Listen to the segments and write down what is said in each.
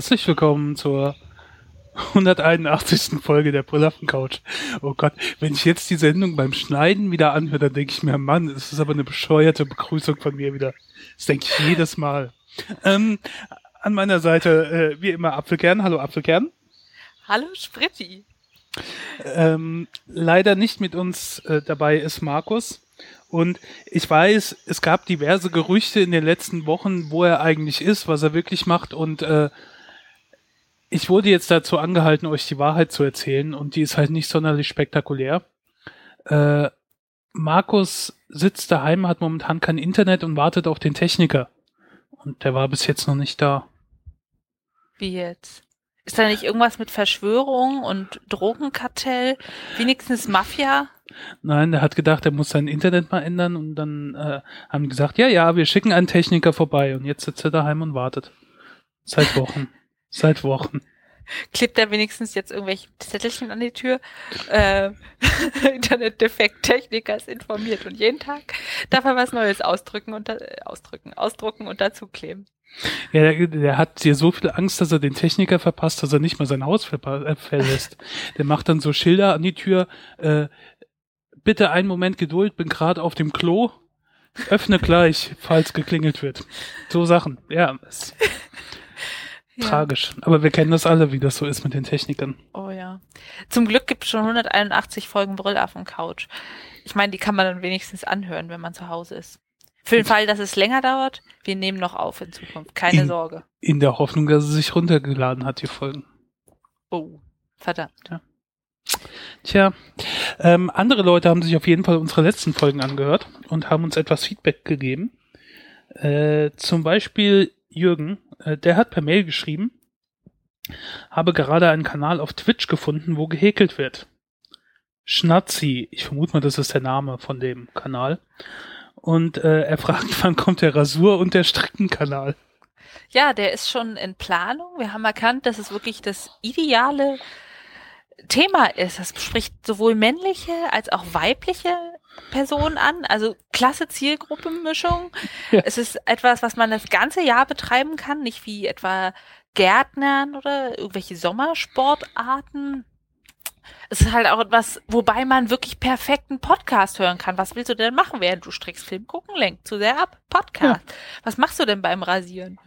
Herzlich willkommen zur 181. Folge der Brüllaffen Couch. Oh Gott, wenn ich jetzt die Sendung beim Schneiden wieder anhöre, dann denke ich mir, Mann, es ist aber eine bescheuerte Begrüßung von mir wieder. Das denke ich jedes Mal. Ähm, an meiner Seite, äh, wie immer, Apfelkern. Hallo Apfelkern. Hallo Spritti. Ähm, leider nicht mit uns äh, dabei ist Markus. Und ich weiß, es gab diverse Gerüchte in den letzten Wochen, wo er eigentlich ist, was er wirklich macht. Und äh, ich wurde jetzt dazu angehalten, euch die Wahrheit zu erzählen. Und die ist halt nicht sonderlich spektakulär. Äh, Markus sitzt daheim, hat momentan kein Internet und wartet auf den Techniker. Und der war bis jetzt noch nicht da. Wie jetzt? Ist da nicht irgendwas mit Verschwörung und Drogenkartell? Wenigstens Mafia? Nein, der hat gedacht, er muss sein Internet mal ändern und dann äh, haben die gesagt, ja, ja, wir schicken einen Techniker vorbei und jetzt sitzt er daheim und wartet. Seit Wochen. Seit Wochen. Klebt er wenigstens jetzt irgendwelche Zettelchen an die Tür? Äh, Internetdefekt, Techniker ist informiert und jeden Tag darf er was Neues ausdrücken und äh, ausdrücken, ausdrucken und dazu kleben. Ja, der, der hat dir so viel Angst, dass er den Techniker verpasst, dass er nicht mal sein Haus äh, verlässt. der macht dann so Schilder an die Tür, äh, bitte einen Moment Geduld, bin gerade auf dem Klo, öffne gleich, falls geklingelt wird. So Sachen, ja. Ja. Tragisch. Aber wir kennen das alle, wie das so ist mit den Technikern. Oh ja. Zum Glück gibt es schon 181 Folgen Brüllaffen Couch. Ich meine, die kann man dann wenigstens anhören, wenn man zu Hause ist. Für den Fall, dass es länger dauert, wir nehmen noch auf in Zukunft. Keine in, Sorge. In der Hoffnung, dass es sich runtergeladen hat, die Folgen. Oh, verdammt. Ja. Tja, ähm, andere Leute haben sich auf jeden Fall unsere letzten Folgen angehört und haben uns etwas Feedback gegeben. Äh, zum Beispiel Jürgen, der hat per Mail geschrieben, habe gerade einen Kanal auf Twitch gefunden, wo gehäkelt wird. Schnatzi, ich vermute mal, das ist der Name von dem Kanal. Und äh, er fragt, wann kommt der Rasur- und der Strickenkanal? Ja, der ist schon in Planung. Wir haben erkannt, dass es wirklich das ideale Thema ist. Das spricht sowohl männliche als auch weibliche Personen an. Also klasse Zielgruppenmischung. Ja. Es ist etwas, was man das ganze Jahr betreiben kann, nicht wie etwa Gärtnern oder irgendwelche Sommersportarten. Es ist halt auch etwas, wobei man wirklich perfekten Podcast hören kann. Was willst du denn machen, während du strickst? Film gucken, lenkt zu sehr ab. Podcast. Ja. Was machst du denn beim Rasieren?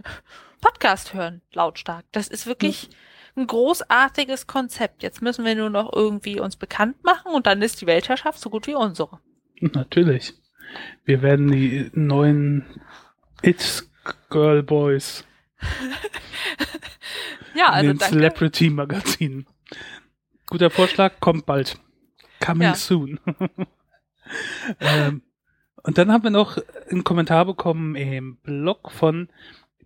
Podcast hören, lautstark. Das ist wirklich ein großartiges Konzept. Jetzt müssen wir nur noch irgendwie uns bekannt machen und dann ist die Weltherrschaft so gut wie unsere. Natürlich. Wir werden die neuen It's Girl Boys. ja, also in den Celebrity Magazin. Guter Vorschlag, kommt bald. Coming ja. soon. ähm, und dann haben wir noch einen Kommentar bekommen im Blog von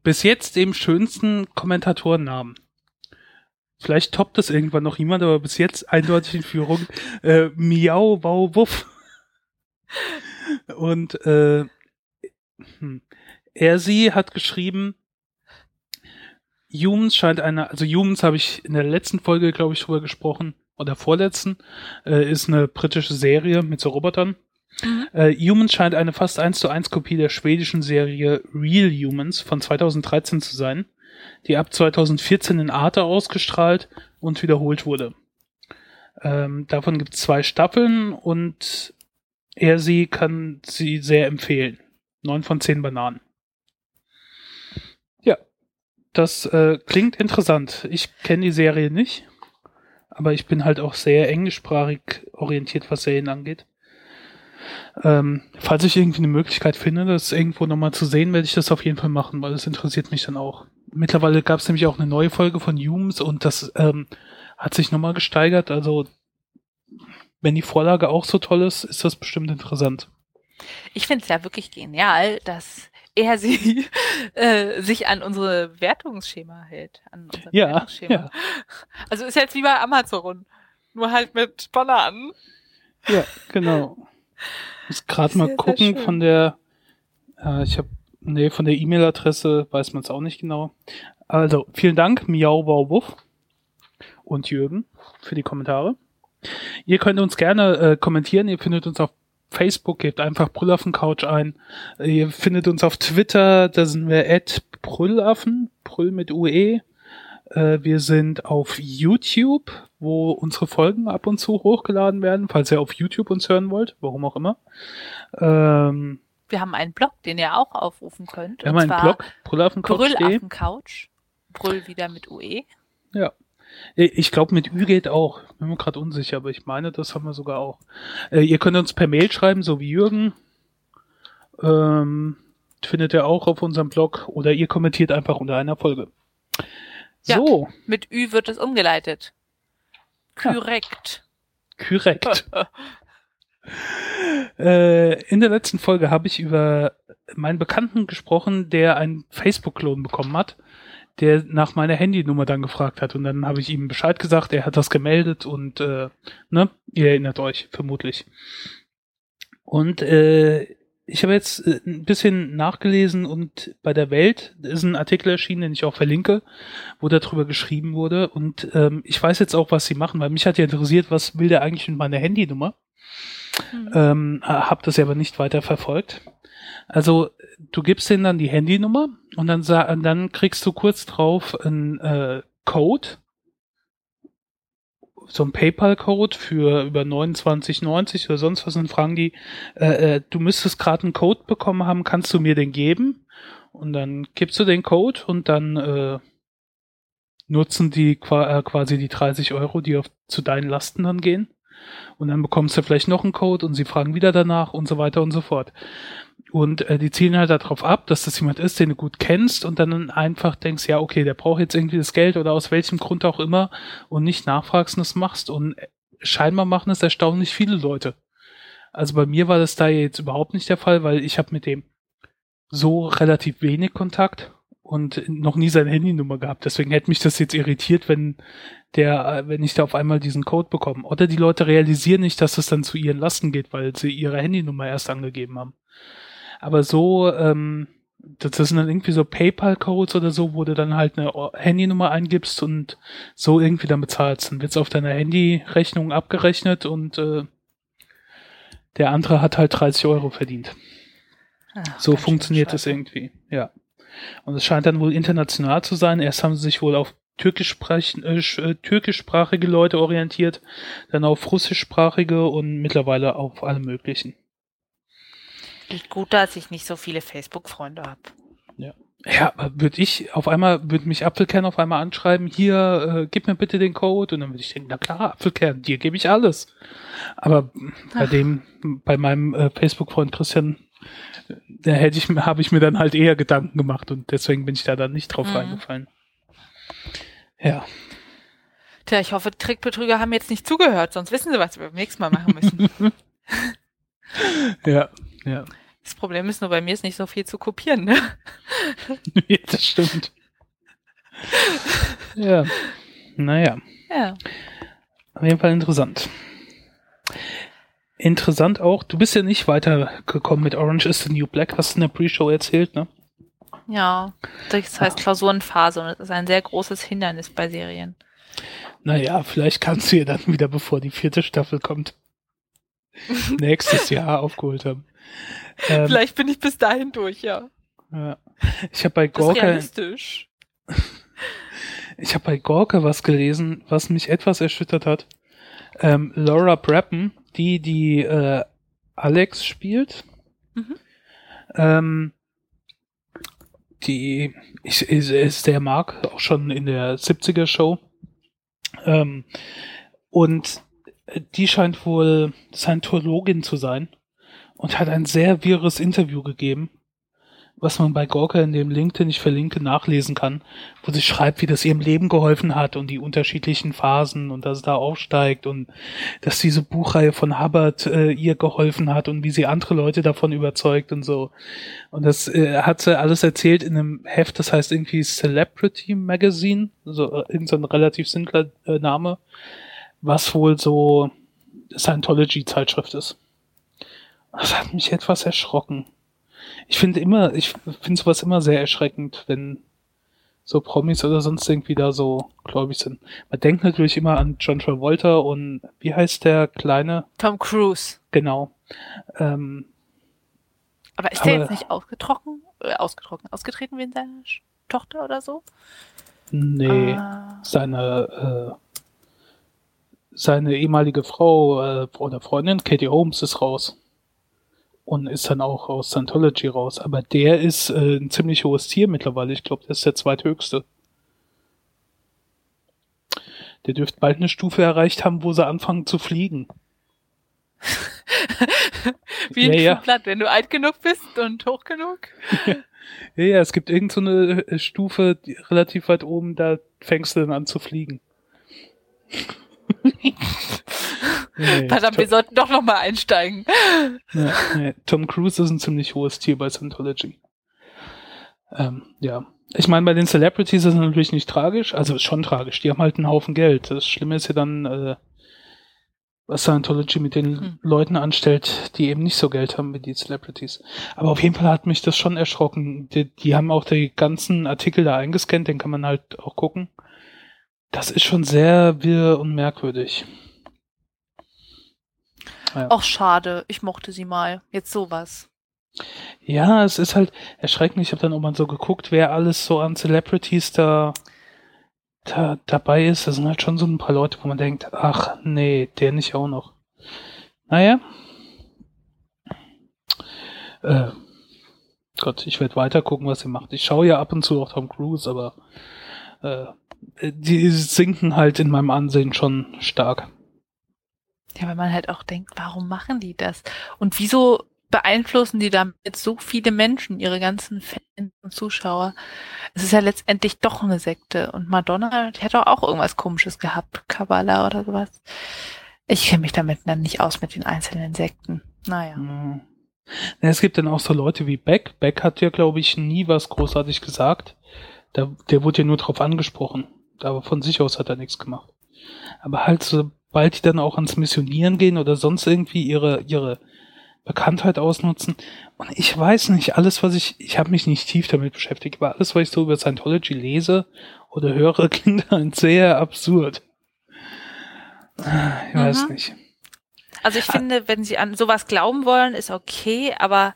bis jetzt dem schönsten Kommentatorennamen. Vielleicht toppt das irgendwann noch jemand, aber bis jetzt eindeutig in Führung. Äh, Miau, Wow, Wuff. Und äh, hm, er, sie hat geschrieben, Humans scheint eine, also Humans habe ich in der letzten Folge, glaube ich, drüber gesprochen, oder vorletzten, äh, ist eine britische Serie mit so Robotern. Mhm. Äh, Humans scheint eine fast eins zu eins Kopie der schwedischen Serie Real Humans von 2013 zu sein die ab 2014 in Arte ausgestrahlt und wiederholt wurde. Ähm, davon gibt es zwei Staffeln und er sie kann sie sehr empfehlen. Neun von zehn Bananen. Ja, das äh, klingt interessant. Ich kenne die Serie nicht, aber ich bin halt auch sehr englischsprachig orientiert, was Serien angeht. Ähm, falls ich irgendwie eine Möglichkeit finde, das irgendwo nochmal zu sehen, werde ich das auf jeden Fall machen, weil es interessiert mich dann auch mittlerweile gab es nämlich auch eine neue Folge von Humes und das ähm, hat sich nochmal gesteigert. Also wenn die Vorlage auch so toll ist, ist das bestimmt interessant. Ich finde es ja wirklich genial, dass er sie äh, sich an unsere Wertungsschema hält. An unser ja, Wertungsschema. ja. Also ist jetzt wie bei Amazon. Nur halt mit Bananen. Ja, genau. Ich muss gerade mal gucken von der, äh, ich habe Nee, von der E-Mail-Adresse weiß man es auch nicht genau. Also, vielen Dank, Miau Wuff und Jürgen für die Kommentare. Ihr könnt uns gerne äh, kommentieren. Ihr findet uns auf Facebook, gebt einfach Brüllaffen Couch ein. Ihr findet uns auf Twitter, da sind wir at Brüllaffen, Brüll mit UE. Äh, wir sind auf YouTube, wo unsere Folgen ab und zu hochgeladen werden, falls ihr auf YouTube uns hören wollt, warum auch immer. Ähm, wir haben einen Blog, den ihr auch aufrufen könnt. Wir haben einen Blog, Brüll auf dem Couch. Brüll auf dem Couch. Brüll wieder mit UE. Ja. Ich glaube, mit Ü geht auch. Bin mir gerade unsicher, aber ich meine, das haben wir sogar auch. Äh, ihr könnt uns per Mail schreiben, so wie Jürgen. Ähm, findet ihr auch auf unserem Blog oder ihr kommentiert einfach unter einer Folge. So. Ja, mit Ü wird es umgeleitet. Korrekt. Ja. Korrekt. äh, in der letzten Folge habe ich über meinen Bekannten gesprochen, der einen Facebook-Klon bekommen hat, der nach meiner Handynummer dann gefragt hat. Und dann habe ich ihm Bescheid gesagt, er hat das gemeldet und äh, ne, ihr erinnert euch vermutlich. Und äh, ich habe jetzt äh, ein bisschen nachgelesen und bei der Welt ist ein Artikel erschienen, den ich auch verlinke, wo darüber geschrieben wurde. Und ähm, ich weiß jetzt auch, was sie machen, weil mich hat ja interessiert, was will der eigentlich mit meiner Handynummer? Mhm. Ähm, hab das ja aber nicht weiter verfolgt. Also du gibst denen dann die Handynummer und dann, dann kriegst du kurz drauf einen äh, Code so ein PayPal-Code für über 29,90 oder sonst was und fragen die, äh, äh, du müsstest gerade einen Code bekommen haben, kannst du mir den geben? Und dann gibst du den Code und dann äh, nutzen die äh, quasi die 30 Euro, die auf, zu deinen Lasten dann gehen. Und dann bekommst du vielleicht noch einen Code und sie fragen wieder danach und so weiter und so fort. Und äh, die zielen halt darauf ab, dass das jemand ist, den du gut kennst und dann einfach denkst, ja, okay, der braucht jetzt irgendwie das Geld oder aus welchem Grund auch immer und nicht nachfragst und das machst. Und scheinbar machen es erstaunlich viele Leute. Also bei mir war das da jetzt überhaupt nicht der Fall, weil ich habe mit dem so relativ wenig Kontakt und noch nie seine Handynummer gehabt. Deswegen hätte mich das jetzt irritiert, wenn der, wenn ich da auf einmal diesen Code bekomme. Oder die Leute realisieren nicht, dass das dann zu ihren Lasten geht, weil sie ihre Handynummer erst angegeben haben. Aber so, ähm, das sind dann irgendwie so PayPal-Codes oder so, wo du dann halt eine Handynummer eingibst und so irgendwie dann bezahlst. Dann wird's auf deiner Handyrechnung abgerechnet und äh, der andere hat halt 30 Euro verdient. Ach, so funktioniert es irgendwie, ja. Und es scheint dann wohl international zu sein. Erst haben sie sich wohl auf türkischsprach äh, äh, türkischsprachige Leute orientiert, dann auf russischsprachige und mittlerweile auf alle möglichen. Gut, dass ich nicht so viele Facebook-Freunde habe. Ja. Ja, würde ich auf einmal, würde mich Apfelkern auf einmal anschreiben, hier, äh, gib mir bitte den Code und dann würde ich denken, na klar, Apfelkern, dir gebe ich alles. Aber bei Ach. dem, bei meinem äh, Facebook-Freund Christian, da hätte ich, habe ich mir dann halt eher Gedanken gemacht und deswegen bin ich da dann nicht drauf mhm. reingefallen. Ja. Tja, ich hoffe, Trickbetrüger haben jetzt nicht zugehört, sonst wissen sie, was wir beim nächsten Mal machen müssen. ja, ja. Das Problem ist nur, bei mir ist nicht so viel zu kopieren, ne? ja, das stimmt. ja. Naja. Ja. Auf jeden Fall interessant. Interessant auch, du bist ja nicht weitergekommen mit Orange is the New Black, hast du in der Pre-Show erzählt, ne? Ja, das heißt Klausurenphase und das ist ein sehr großes Hindernis bei Serien. Naja, vielleicht kannst du ja dann wieder, bevor die vierte Staffel kommt, nächstes Jahr aufgeholt haben. Ähm, vielleicht bin ich bis dahin durch, ja. ja. Ich habe bei Gorka. realistisch. Ich habe bei Gorka was gelesen, was mich etwas erschüttert hat. Ähm, Laura Brappen, die die äh, Alex spielt, mhm. ähm, die ich, ich, ich sehr mag, auch schon in der 70er Show. Ähm, und die scheint wohl Scientologin zu sein und hat ein sehr wirres Interview gegeben, was man bei Gorka in dem Link, den ich verlinke, nachlesen kann, wo sie schreibt, wie das ihrem Leben geholfen hat und die unterschiedlichen Phasen und dass es da aufsteigt und dass diese Buchreihe von Hubbard äh, ihr geholfen hat und wie sie andere Leute davon überzeugt und so. Und das äh, hat sie alles erzählt in einem Heft, das heißt irgendwie Celebrity Magazine, so äh, irgendein relativ simpler äh, Name, was wohl so Scientology-Zeitschrift ist. Das hat mich etwas erschrocken ich finde immer, ich finde sowas immer sehr erschreckend, wenn so Promis oder sonst irgendwie da so gläubig sind. Man denkt natürlich immer an John Travolta und wie heißt der kleine? Tom Cruise. Genau. Ähm, aber ist der jetzt nicht ausgetrocknet, äh, ausgetrocknet, ausgetreten wie in seiner Tochter oder so? Nee, ah. seine, äh, seine ehemalige Frau äh, oder Freundin, Katie Holmes, ist raus. Und ist dann auch aus Scientology raus. Aber der ist äh, ein ziemlich hohes Tier mittlerweile. Ich glaube, der ist der zweithöchste. Der dürfte bald eine Stufe erreicht haben, wo sie anfangen zu fliegen. Wie ein ja, Flugblatt, wenn du alt genug bist und hoch genug. ja, ja, es gibt irgend so eine äh, Stufe relativ weit oben, da fängst du dann an zu fliegen. Nee, Verdammt, wir sollten doch nochmal einsteigen. Ja, nee, Tom Cruise ist ein ziemlich hohes Tier bei Scientology. Ähm, ja. Ich meine, bei den Celebrities ist es natürlich nicht tragisch, also ist schon tragisch. Die haben halt einen Haufen Geld. Das Schlimme ist ja dann, äh, was Scientology mit den hm. Leuten anstellt, die eben nicht so Geld haben wie die Celebrities. Aber auf jeden Fall hat mich das schon erschrocken. Die, die haben auch die ganzen Artikel da eingescannt, den kann man halt auch gucken. Das ist schon sehr wirr und merkwürdig. Ja. Auch schade, ich mochte sie mal. Jetzt sowas. Ja, es ist halt erschreckend. Ich habe dann auch mal so geguckt, wer alles so an Celebrities da da dabei ist, das sind halt schon so ein paar Leute, wo man denkt, ach nee, der nicht auch noch. Naja. Äh, Gott, ich werde weiter gucken, was sie macht. Ich schaue ja ab und zu auch Tom Cruise, aber äh, die sinken halt in meinem Ansehen schon stark. Ja, weil man halt auch denkt, warum machen die das? Und wieso beeinflussen die damit so viele Menschen, ihre ganzen Fans und Zuschauer. Es ist ja letztendlich doch eine Sekte. Und Madonna, die hat doch auch irgendwas komisches gehabt, Kabbalah oder sowas. Ich kenne mich damit dann nicht aus mit den einzelnen Sekten. Naja. Mhm. Es gibt dann auch so Leute wie Beck. Beck hat ja, glaube ich, nie was großartig gesagt. Der, der wurde ja nur drauf angesprochen. Aber von sich aus hat er nichts gemacht. Aber halt, sobald die dann auch ans Missionieren gehen oder sonst irgendwie ihre, ihre Bekanntheit ausnutzen. Und ich weiß nicht, alles, was ich, ich habe mich nicht tief damit beschäftigt, aber alles, was ich so über Scientology lese oder höre, klingt halt sehr absurd. Ich weiß mhm. nicht. Also ich finde, wenn Sie an sowas glauben wollen, ist okay, aber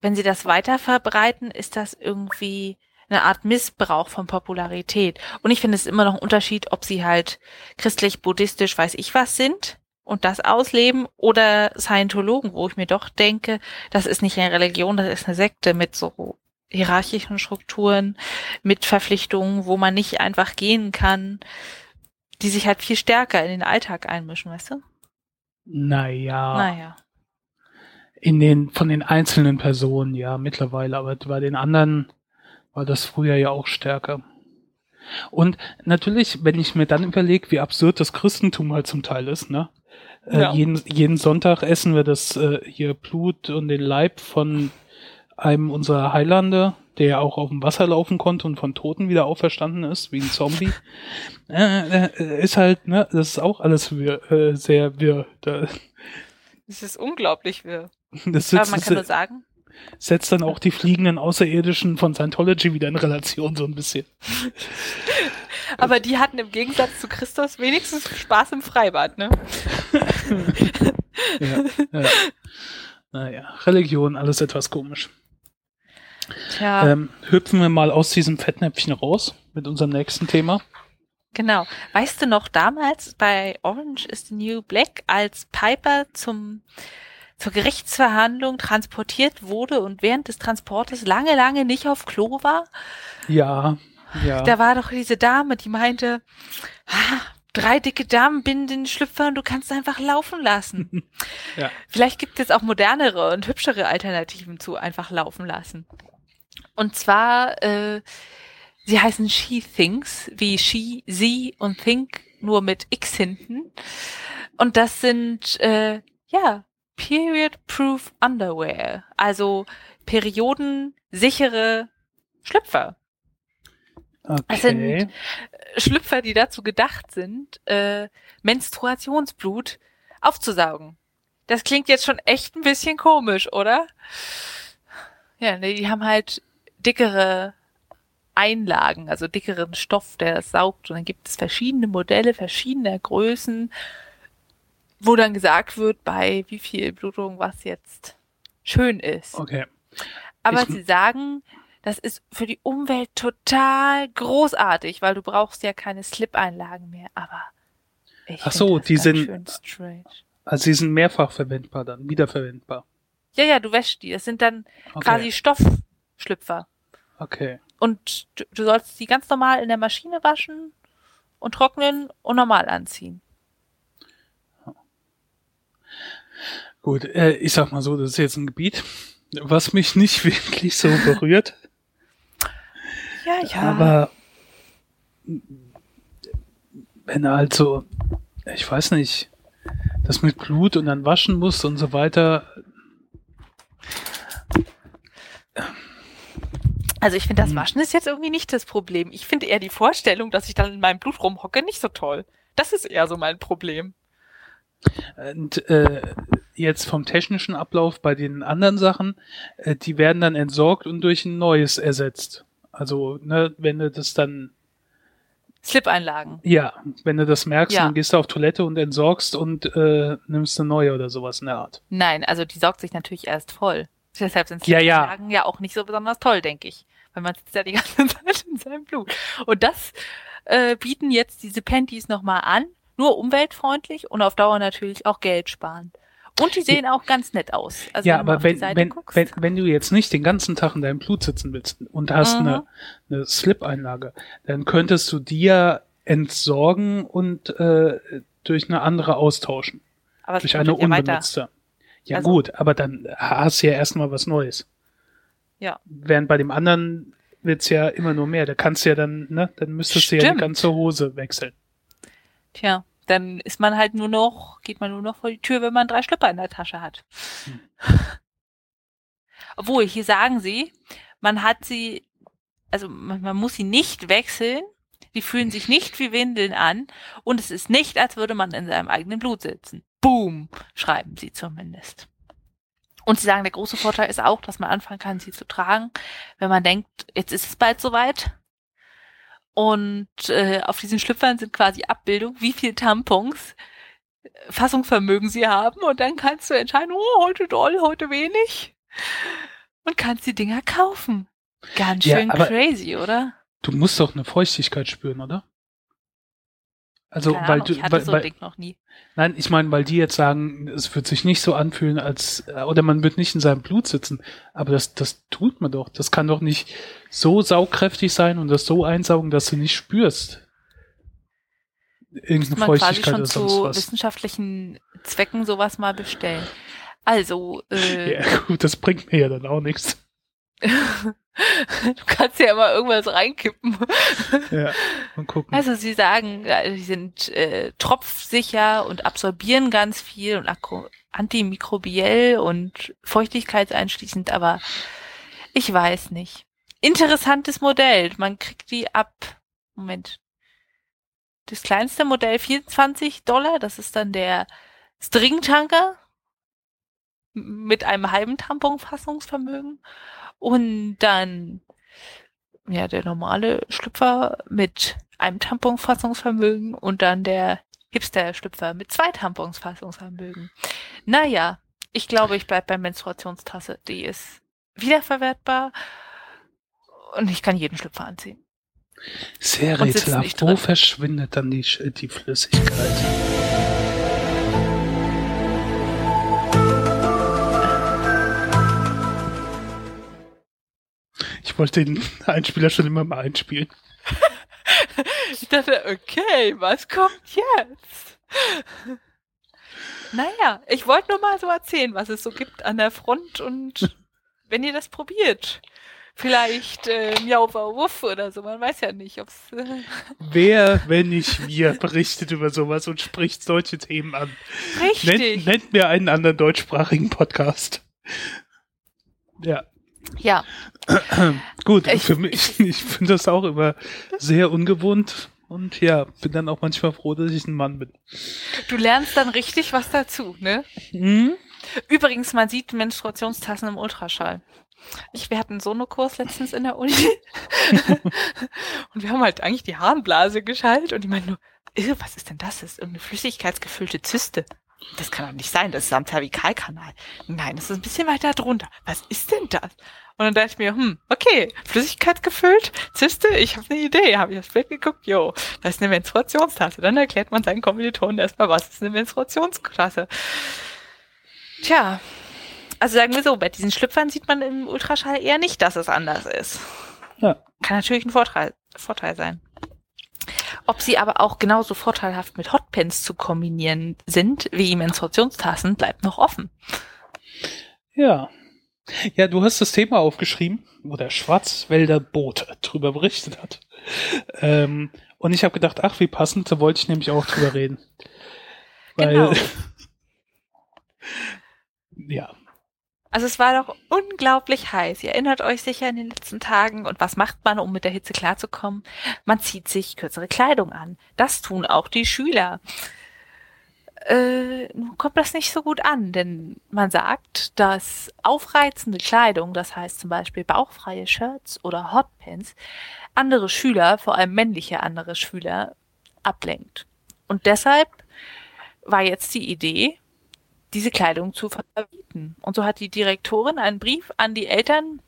wenn Sie das weiter verbreiten, ist das irgendwie eine Art Missbrauch von Popularität. Und ich finde es immer noch ein Unterschied, ob Sie halt christlich, buddhistisch, weiß ich was sind und das ausleben oder Scientologen, wo ich mir doch denke, das ist nicht eine Religion, das ist eine Sekte mit so hierarchischen Strukturen, mit Verpflichtungen, wo man nicht einfach gehen kann, die sich halt viel stärker in den Alltag einmischen, weißt du? Naja. Naja. In den, von den einzelnen Personen, ja, mittlerweile, aber bei den anderen war das früher ja auch stärker. Und natürlich, wenn ich mir dann überlege, wie absurd das Christentum halt zum Teil ist, ne? Äh, ja. jeden, jeden Sonntag essen wir das äh, hier Blut und den Leib von einem unserer Heilande, der auch auf dem Wasser laufen konnte und von Toten wieder auferstanden ist, wie ein Zombie. äh, äh, ist halt, ne, das ist auch alles wir, äh, sehr wirr. Da. Das ist unglaublich wirr. Das sitzt, Aber man kann nur sagen. Setzt dann auch die fliegenden Außerirdischen von Scientology wieder in Relation, so ein bisschen. Aber die hatten im Gegensatz zu Christus wenigstens Spaß im Freibad, ne? ja, ja. Naja, Religion, alles etwas komisch. Tja. Ähm, hüpfen wir mal aus diesem Fettnäpfchen raus mit unserem nächsten Thema. Genau. Weißt du noch damals bei Orange is the New Black, als Piper zum zur Gerichtsverhandlung transportiert wurde und während des Transportes lange, lange nicht auf Klo war? Ja. Ja. Da war doch diese Dame, die meinte, ah, drei dicke Damen binden den Schlüpfer und du kannst einfach laufen lassen. ja. Vielleicht gibt es auch modernere und hübschere Alternativen zu einfach laufen lassen. Und zwar, äh, sie heißen She Thinks, wie She, sie und Think, nur mit X hinten. Und das sind, äh, ja, Period-Proof Underwear, also periodensichere Schlüpfer. Okay. Das sind äh, Schlüpfer, die dazu gedacht sind, äh, Menstruationsblut aufzusaugen. Das klingt jetzt schon echt ein bisschen komisch, oder? Ja, ne, die haben halt dickere Einlagen, also dickeren Stoff, der das saugt. Und dann gibt es verschiedene Modelle, verschiedener Größen, wo dann gesagt wird, bei wie viel Blutung was jetzt schön ist. Okay. Aber ich sie sagen, Das ist für die Umwelt total großartig, weil du brauchst ja keine Slip-Einlagen mehr, aber ich Ach so, die sind, also die sind mehrfach verwendbar dann, wiederverwendbar. Ja, ja, du wäschst die. Das sind dann okay. quasi Stoffschlüpfer. Okay. Und du, du sollst die ganz normal in der Maschine waschen und trocknen und normal anziehen. Gut, äh, ich sag mal so, das ist jetzt ein Gebiet, was mich nicht wirklich so berührt. ja, ja. Aber wenn halt so, ich weiß nicht, das mit Blut und dann waschen muss und so weiter, Also ich finde, das hm. Waschen ist jetzt irgendwie nicht das Problem. Ich finde eher die Vorstellung, dass ich dann in meinem Blut rumhocke, nicht so toll. Das ist eher so mein Problem. Und äh, jetzt vom technischen Ablauf bei den anderen Sachen, äh, die werden dann entsorgt und durch ein neues ersetzt. Also, ne, wenn du das dann Slip-Einlagen. Ja, wenn du das merkst, ja. dann gehst du auf Toilette und entsorgst und äh, nimmst eine neue oder sowas in der Art. Nein, also die saugt sich natürlich erst voll. Deshalb sind Slip-Einlagen ja, ja. ja auch nicht so besonders toll, denke ich weil man sitzt ja die ganze Zeit in seinem Blut. Und das äh, bieten jetzt diese Panties nochmal an, nur umweltfreundlich und auf Dauer natürlich auch Geld sparen. Und die sehen auch ganz nett aus. Also ja, wenn aber wenn, wenn, wenn, wenn du jetzt nicht den ganzen Tag in deinem Blut sitzen willst und hast mhm. eine, eine Slip-Einlage, dann könntest du die ja entsorgen und äh, durch eine andere austauschen. Aber durch eine unbenutzte. Ja, ja also, gut, aber dann hast du ja erstmal was Neues. Ja. Während bei dem anderen wird's ja immer nur mehr. Da kannst du ja dann, ne, dann müsstest Stimmt. du ja die ganze Hose wechseln. Tja, dann ist man halt nur noch, geht man nur noch vor die Tür, wenn man drei Schlüpper in der Tasche hat. Hm. Obwohl, hier sagen sie, man hat sie, also man, man muss sie nicht wechseln, die fühlen sich nicht wie Windeln an und es ist nicht, als würde man in seinem eigenen Blut sitzen. Boom, schreiben sie zumindest. Und sie sagen, der große Vorteil ist auch, dass man anfangen kann, sie zu tragen, wenn man denkt, jetzt ist es bald soweit. Und äh, auf diesen Schlüpfern sind quasi Abbildungen, wie viel Tampons äh, Fassungsvermögen sie haben. Und dann kannst du entscheiden, oh, heute doll, heute wenig. Und kannst die Dinger kaufen. Ganz schön ja, crazy, oder? Du musst doch eine Feuchtigkeit spüren, oder? Also, Keine weil Ahnung, du, ich hatte weil, so ein Ding noch nie. Nein, ich meine, weil die jetzt sagen, es wird sich nicht so anfühlen, als äh, oder man wird nicht in seinem Blut sitzen. Aber das, das tut man doch. Das kann doch nicht so saugkräftig sein und das so einsaugen, dass du nicht spürst. Irgendeine man Feuchtigkeit oder sonst zu was. wissenschaftlichen Zwecken sowas mal bestellen. Also, äh, ja, gut, das bringt mir ja dann auch nichts. Du kannst ja immer irgendwas reinkippen. Ja, und gucken. Also sie sagen, sie sind äh, tropfsicher und absorbieren ganz viel und antimikrobiell und feuchtigkeitseinschließend, aber ich weiß nicht. Interessantes Modell. Man kriegt die ab, Moment. Das kleinste Modell 24 Dollar, das ist dann der Stringtanker mit einem halben Tamponfassungsvermögen. Und dann ja der normale Schlüpfer mit einem Tamponfassungsvermögen und dann der Hipster-Schlüpfer mit zwei Tamponsfassungsvermögen. Naja, ich glaube, ich bleibe bei Menstruationstasse. Die ist wiederverwertbar und ich kann jeden Schlüpfer anziehen. Sehr rätselhaft. Wo verschwindet dann die, die Flüssigkeit? Ich wollte den Einspieler schon immer mal einspielen. ich dachte, okay, was kommt jetzt? Naja, ich wollte nur mal so erzählen, was es so gibt an der Front und wenn ihr das probiert. Vielleicht äh, Miau Wuff oder so, man weiß ja nicht, ob's. Äh Wer, wenn nicht wir, berichtet über sowas und spricht solche Themen an? Richtig. Nennt, nennt mir einen anderen deutschsprachigen Podcast. Ja. Ja. Gut, ich, für mich, ich finde das auch immer sehr ungewohnt und ja, bin dann auch manchmal froh, dass ich ein Mann bin. Du lernst dann richtig was dazu, ne? Mhm. Übrigens, man sieht Menstruationstassen im Ultraschall. Ich, wir hatten so einen Kurs letztens in der Uni und wir haben halt eigentlich die Harnblase geschaltet und die meinen nur, was ist denn das? Das ist irgendeine flüssigkeitsgefüllte Zyste. Das kann doch nicht sein, das ist am Zervikalkanal. Nein, das ist ein bisschen weiter drunter. Was ist denn das? Und dann dachte ich mir, hm, okay, Flüssigkeit gefüllt, Zyste, ich habe eine Idee. Habe ich das Bild geguckt, jo, das ist eine Menstruationstasse. Dann erklärt man seinen Kommilitonen erstmal, was ist eine Menstruationstasse. Tja, also sagen wir so, bei diesen Schlüpfern sieht man im Ultraschall eher nicht, dass es anders ist. Ja. Kann natürlich ein Vorteil, Vorteil sein. Ob sie aber auch genauso vorteilhaft mit Hotpens zu kombinieren sind wie Menstruationstassen, bleibt noch offen. Ja. Ja, du hast das Thema aufgeschrieben, wo der Schwarzwälder Boot drüber berichtet hat. Ähm, und ich habe gedacht, ach, wie passend, da wollte ich nämlich auch drüber reden. Weil, genau. ja, also es war doch unglaublich heiß. Ihr erinnert euch sicher in den letzten Tagen. Und was macht man, um mit der Hitze klarzukommen? Man zieht sich kürzere Kleidung an. Das tun auch die Schüler. Äh, nun kommt das nicht so gut an, denn man sagt, dass aufreizende Kleidung, das heißt zum Beispiel bauchfreie Shirts oder Hotpants, andere Schüler, vor allem männliche andere Schüler, ablenkt. Und deshalb war jetzt die Idee, diese Kleidung zu verbieten. Und so hat die Direktorin einen Brief an die Eltern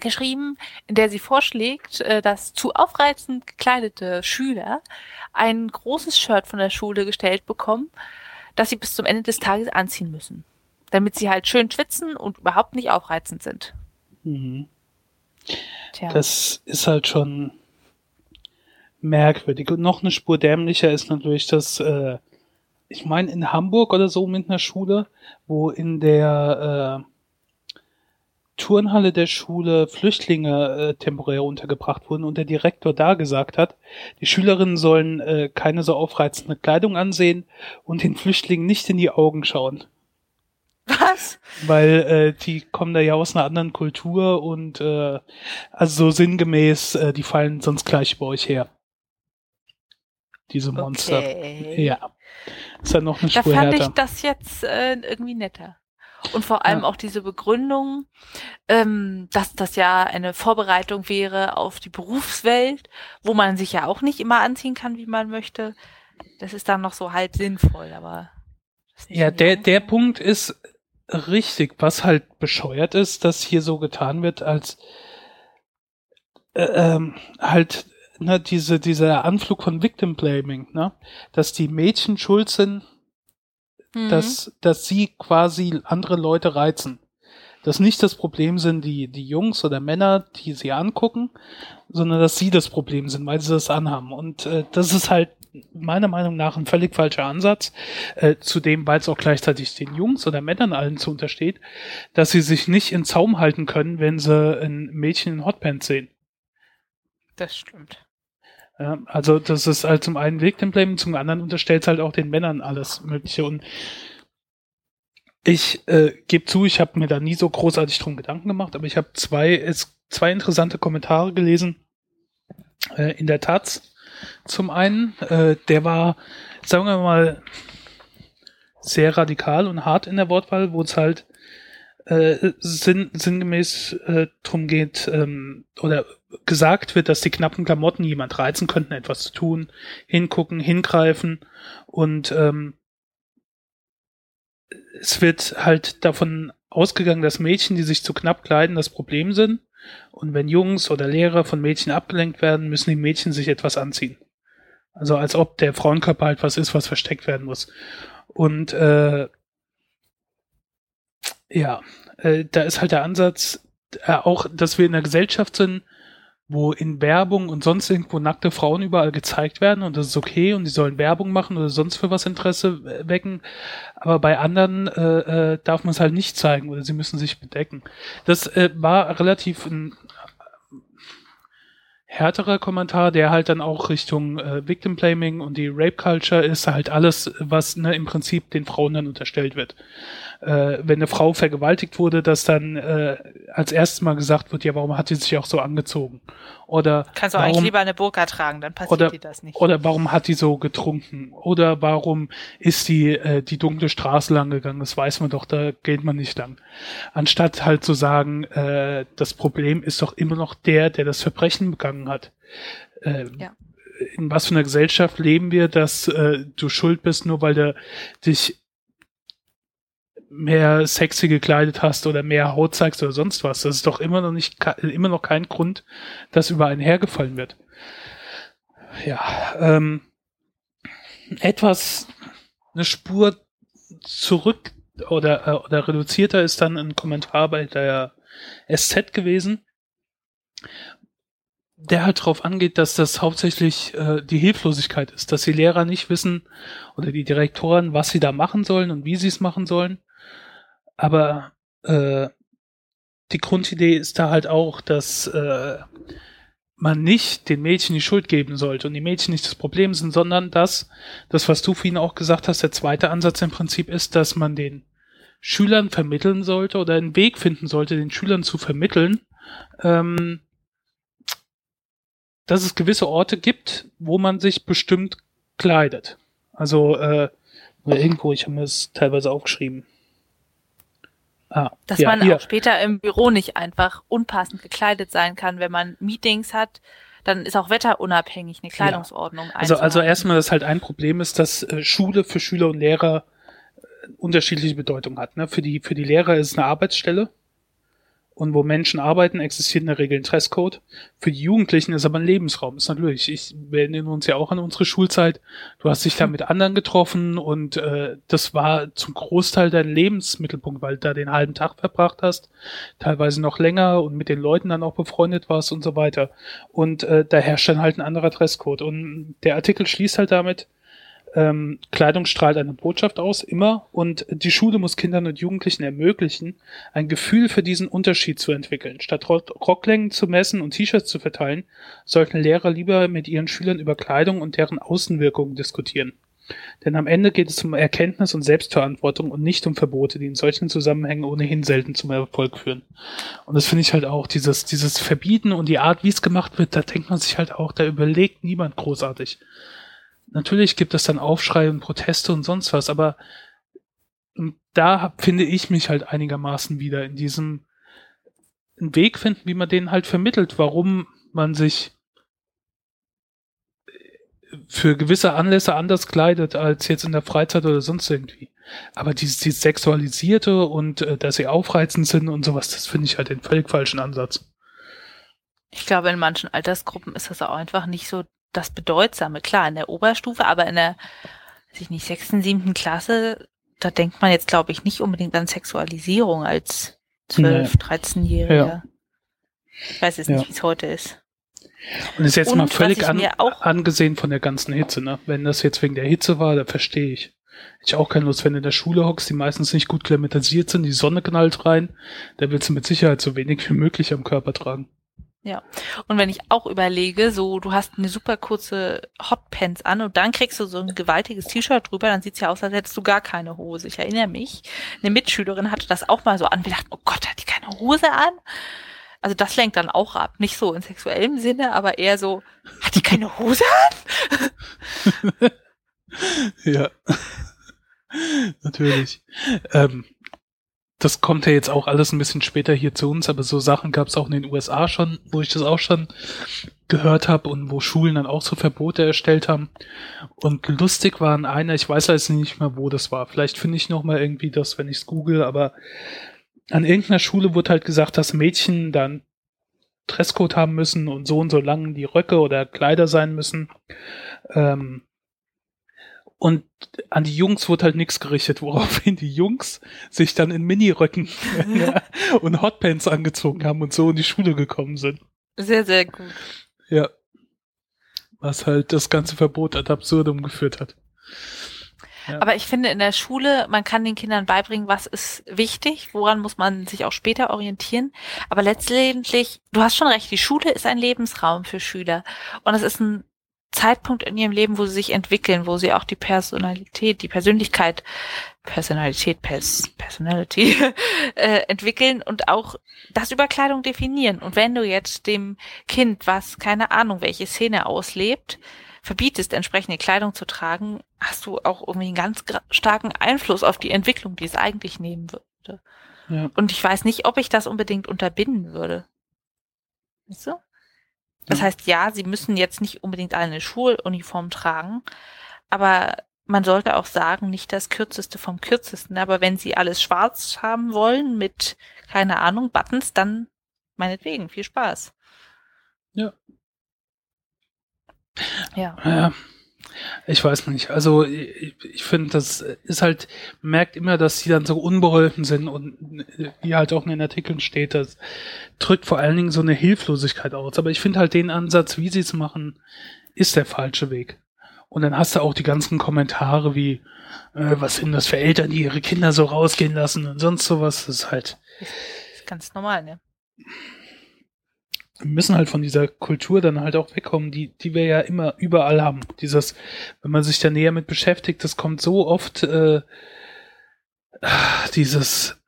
geschrieben, in der sie vorschlägt, äh, dass zu aufreizend gekleidete Schüler ein großes Shirt von der Schule gestellt bekommen, das sie bis zum Ende des Tages anziehen müssen. Damit sie halt schön schwitzen und überhaupt nicht aufreizend sind. Mhm. Das ist halt schon merkwürdig. Und noch eine Spur dämlicher ist natürlich, dass äh, ich meine in Hamburg oder so mit einer Schule, wo in der äh, Turnhalle der Schule Flüchtlinge äh, temporär untergebracht wurden und der Direktor da gesagt hat, die Schülerinnen sollen äh, keine so aufreizende Kleidung ansehen und den Flüchtlingen nicht in die Augen schauen. Was? Weil äh, die kommen da ja aus einer anderen Kultur und äh, also so sinngemäß, äh, die fallen sonst gleich bei euch her. Diese Monster. Okay. Ja. Ist ja noch eine Da fand ich das jetzt äh, irgendwie netter. Und vor allem ja. auch diese Begründung, ähm, dass das ja eine Vorbereitung wäre auf die Berufswelt, wo man sich ja auch nicht immer anziehen kann, wie man möchte. Das ist dann noch so halb sinnvoll, aber. Ja, der, der Punkt ist richtig. Was halt bescheuert ist, dass hier so getan wird, als äh, ähm, halt ne, diese, dieser Anflug von Victim Blaming, ne, dass die Mädchen schuld sind, mhm. dass, dass sie quasi andere Leute reizen. Dass nicht das Problem sind die, die Jungs oder Männer, die sie angucken, sondern dass sie das Problem sind, weil sie das anhaben. Und äh, das ist halt meiner Meinung nach ein völlig falscher Ansatz, äh, zudem, weil es auch gleichzeitig den Jungs oder Männern allen zu untersteht, dass sie sich nicht in Zaum halten können, wenn sie ein Mädchen in Hotpants sehen. Das stimmt. Ja, also das ist halt zum einen Victim zum anderen unterstellt halt auch den Männern alles Mögliche und ich äh, gebe zu, ich habe mir da nie so großartig drum Gedanken gemacht, aber ich habe zwei, zwei interessante Kommentare gelesen äh, in der Taz. Zum einen, äh, der war, sagen wir mal, sehr radikal und hart in der Wortwahl, wo es halt äh, sinn, sinngemäß äh, drum geht, ähm, oder gesagt wird, dass die knappen Klamotten jemand reizen könnten, etwas zu tun, hingucken, hingreifen und ähm, es wird halt davon ausgegangen, dass Mädchen, die sich zu knapp kleiden, das Problem sind. Und wenn Jungs oder Lehrer von Mädchen abgelenkt werden, müssen die Mädchen sich etwas anziehen. Also als ob der Frauenkörper halt was ist, was versteckt werden muss. Und äh, ja, äh, da ist halt der Ansatz, äh, auch, dass wir in einer Gesellschaft sind, wo in Werbung und sonst irgendwo nackte Frauen überall gezeigt werden und das ist okay und die sollen Werbung machen oder sonst für was Interesse wecken. Aber bei anderen äh, äh, darf man es halt nicht zeigen oder sie müssen sich bedecken. Das äh, war relativ ein härterer Kommentar, der halt dann auch Richtung äh, Victim Blaming und die Rape Culture ist halt alles, was ne, im Prinzip den Frauen dann unterstellt wird äh, wenn eine Frau vergewaltigt wurde, dass dann äh, als erstes mal gesagt wird, ja, warum hat sie sich auch so angezogen? Oder kannst du warum, eigentlich lieber eine Burka tragen, dann passiert oder, dir das nicht. Oder warum hat die so getrunken? Oder warum ist die äh, die dunkle Straße lang gegangen? Das weiß man doch, da geht man nicht lang. Anstatt halt zu sagen, äh, das Problem ist doch immer noch der, der das Verbrechen begangen hat. Äh, ja in was für einer Gesellschaft leben wir, dass äh, du schuld bist, nur weil du dich mehr sexy gekleidet hast oder mehr Haut zeigst oder sonst was. Das ist doch immer noch nicht, immer noch kein Grund, dass über einen hergefallen wird. Ja, ähm, etwas, eine Spur zurück oder, äh, oder reduzierter ist dann ein Kommentar bei der SZ gewesen, der halt darauf angeht, dass das hauptsächlich äh, die Hilflosigkeit ist, dass die Lehrer nicht wissen oder die Direktoren, was sie da machen sollen und wie sie es machen sollen. Aber äh, die Grundidee ist da halt auch, dass äh, man nicht den Mädchen die Schuld geben sollte und die Mädchen nicht das Problem sind, sondern dass das, was du vorhin auch gesagt hast, der zweite Ansatz im Prinzip ist, dass man den Schülern vermitteln sollte oder einen Weg finden sollte, den Schülern zu vermitteln, ähm, dass es gewisse Orte gibt, wo man sich bestimmt kleidet. Also äh, irgendwo, ich habe mir das teilweise aufgeschrieben. Ah, Dass ja, man hier. auch später im Büro nicht einfach unpassend gekleidet sein kann, wenn man Meetings hat, dann ist auch wetterunabhängig eine Kleidungsordnung. Ja. Also, also erstmal, dass halt ein Problem ist, dass äh, Schule für Schüler und Lehrer äh, unterschiedliche Bedeutung hat. Ne? Für, die, für die Lehrer ist es eine Arbeitsstelle und wo Menschen arbeiten, existiert in der Regel ein Dresscode. Für die Jugendlichen ist aber ein Lebensraum. Ist natürlich, ich, wir erinnern uns ja auch an unsere Schulzeit. Du hast dich da mit anderen getroffen und äh, das war zum Großteil dein Lebensmittelpunkt, weil du da den halben Tag verbracht hast, teilweise noch länger und mit den Leuten dann auch befreundet warst und so weiter. Und äh, da herrscht dann halt ein anderer Dresscode. Und der Artikel schließt halt damit, ähm, Kleidung strahlt eine Botschaft aus, immer, und die Schule muss Kindern und Jugendlichen ermöglichen, ein Gefühl für diesen Unterschied zu entwickeln. Statt Rocklängen zu messen und T-Shirts zu verteilen, sollten Lehrer lieber mit ihren Schülern über Kleidung und deren Außenwirkungen diskutieren. Denn am Ende geht es um Erkenntnis und Selbstverantwortung und nicht um Verbote, die in solchen Zusammenhängen ohnehin selten zum Erfolg führen. Und das finde ich halt auch, dieses, dieses Verbieten und die Art, wie es gemacht wird, da denkt man sich halt auch, da überlegt niemand großartig natürlich gibt es dann Aufschrei und Proteste und sonst was, aber da finde ich mich halt einigermaßen wieder in diesem Weg finden, wie man den halt vermittelt, warum man sich für gewisse Anlässe anders kleidet als jetzt in der Freizeit oder sonst irgendwie. Aber dieses, dieses Sexualisierte und äh, dass sie aufreizend sind und sowas, das finde ich halt den völlig falschen Ansatz. Ich glaube, in manchen Altersgruppen ist das auch einfach nicht so das Bedeutsame. Klar, in der Oberstufe, aber in der, weiß ich nicht, sechsten, siebten Klasse, da denkt man jetzt, glaube ich, nicht unbedingt an Sexualisierung als 12, nee. 13-Jähriger. Ja. Ich weiß jetzt ja. nicht, wie es heute ist. Und ist jetzt Und mal völlig an, angesehen von der ganzen Hitze, ne? Wenn das jetzt wegen der Hitze war, da verstehe ich. Ich auch keine Lust, wenn du in der Schule hockst, die meistens nicht gut klimatisiert sind, die Sonne knallt rein, da willst du mit Sicherheit so wenig wie möglich am Körper tragen. Ja. Und wenn ich auch überlege, so, du hast eine super kurze Hotpants an und dann kriegst du so ein gewaltiges T-Shirt drüber, dann sieht's ja aus, als hättest du gar keine Hose. Ich erinnere mich, eine Mitschülerin hatte das auch mal so an. Wir dachten, oh Gott, hat die keine Hose an? Also das lenkt dann auch ab. Nicht so in sexuellem Sinne, aber eher so, hat die keine Hose an? ja. Natürlich. Ähm, das kommt ja jetzt auch alles ein bisschen später hier zu uns, aber so Sachen gab es auch in den USA schon, wo ich das auch schon gehört habe und wo Schulen dann auch so Verbote erstellt haben. Und lustig waren einer, ich weiß jetzt nicht mehr, wo das war. Vielleicht finde ich noch mal irgendwie das, wenn ich es google, aber an irgendeiner Schule wurde halt gesagt, dass Mädchen dann Dresscode haben müssen und so und so lang die Röcke oder Kleider sein müssen. Ähm, und an die Jungs wurde halt nichts gerichtet, woraufhin die Jungs sich dann in Miniröcken ja, und Hotpants angezogen haben und so in die Schule gekommen sind. Sehr, sehr gut. Ja. Was halt das ganze Verbot ad absurdum geführt hat. Ja. Aber ich finde in der Schule, man kann den Kindern beibringen, was ist wichtig, woran muss man sich auch später orientieren. Aber letztendlich, du hast schon recht, die Schule ist ein Lebensraum für Schüler. Und es ist ein Zeitpunkt in ihrem Leben, wo sie sich entwickeln, wo sie auch die Personalität, die Persönlichkeit, Personalität, Pers Personality äh, entwickeln und auch das über Kleidung definieren. Und wenn du jetzt dem Kind, was keine Ahnung, welche Szene auslebt, verbietest, entsprechende Kleidung zu tragen, hast du auch irgendwie einen ganz starken Einfluss auf die Entwicklung, die es eigentlich nehmen würde. Ja. Und ich weiß nicht, ob ich das unbedingt unterbinden würde. Weißt du? Das heißt, ja, sie müssen jetzt nicht unbedingt eine Schuluniform tragen, aber man sollte auch sagen, nicht das kürzeste vom kürzesten, aber wenn sie alles schwarz haben wollen mit, keine Ahnung, Buttons, dann meinetwegen, viel Spaß. Ja. Ja. Ja. Ich weiß nicht. Also ich, ich finde, das ist halt, merkt immer, dass sie dann so unbeholfen sind und wie halt auch in den Artikeln steht, das drückt vor allen Dingen so eine Hilflosigkeit aus. Aber ich finde halt den Ansatz, wie sie es machen, ist der falsche Weg. Und dann hast du auch die ganzen Kommentare wie, äh, was sind das für Eltern, die ihre Kinder so rausgehen lassen und sonst sowas. Das ist halt. Das ist ganz normal, ne? Wir müssen halt von dieser Kultur dann halt auch wegkommen, die, die wir ja immer überall haben. Dieses, wenn man sich da näher mit beschäftigt, das kommt so oft äh, dieses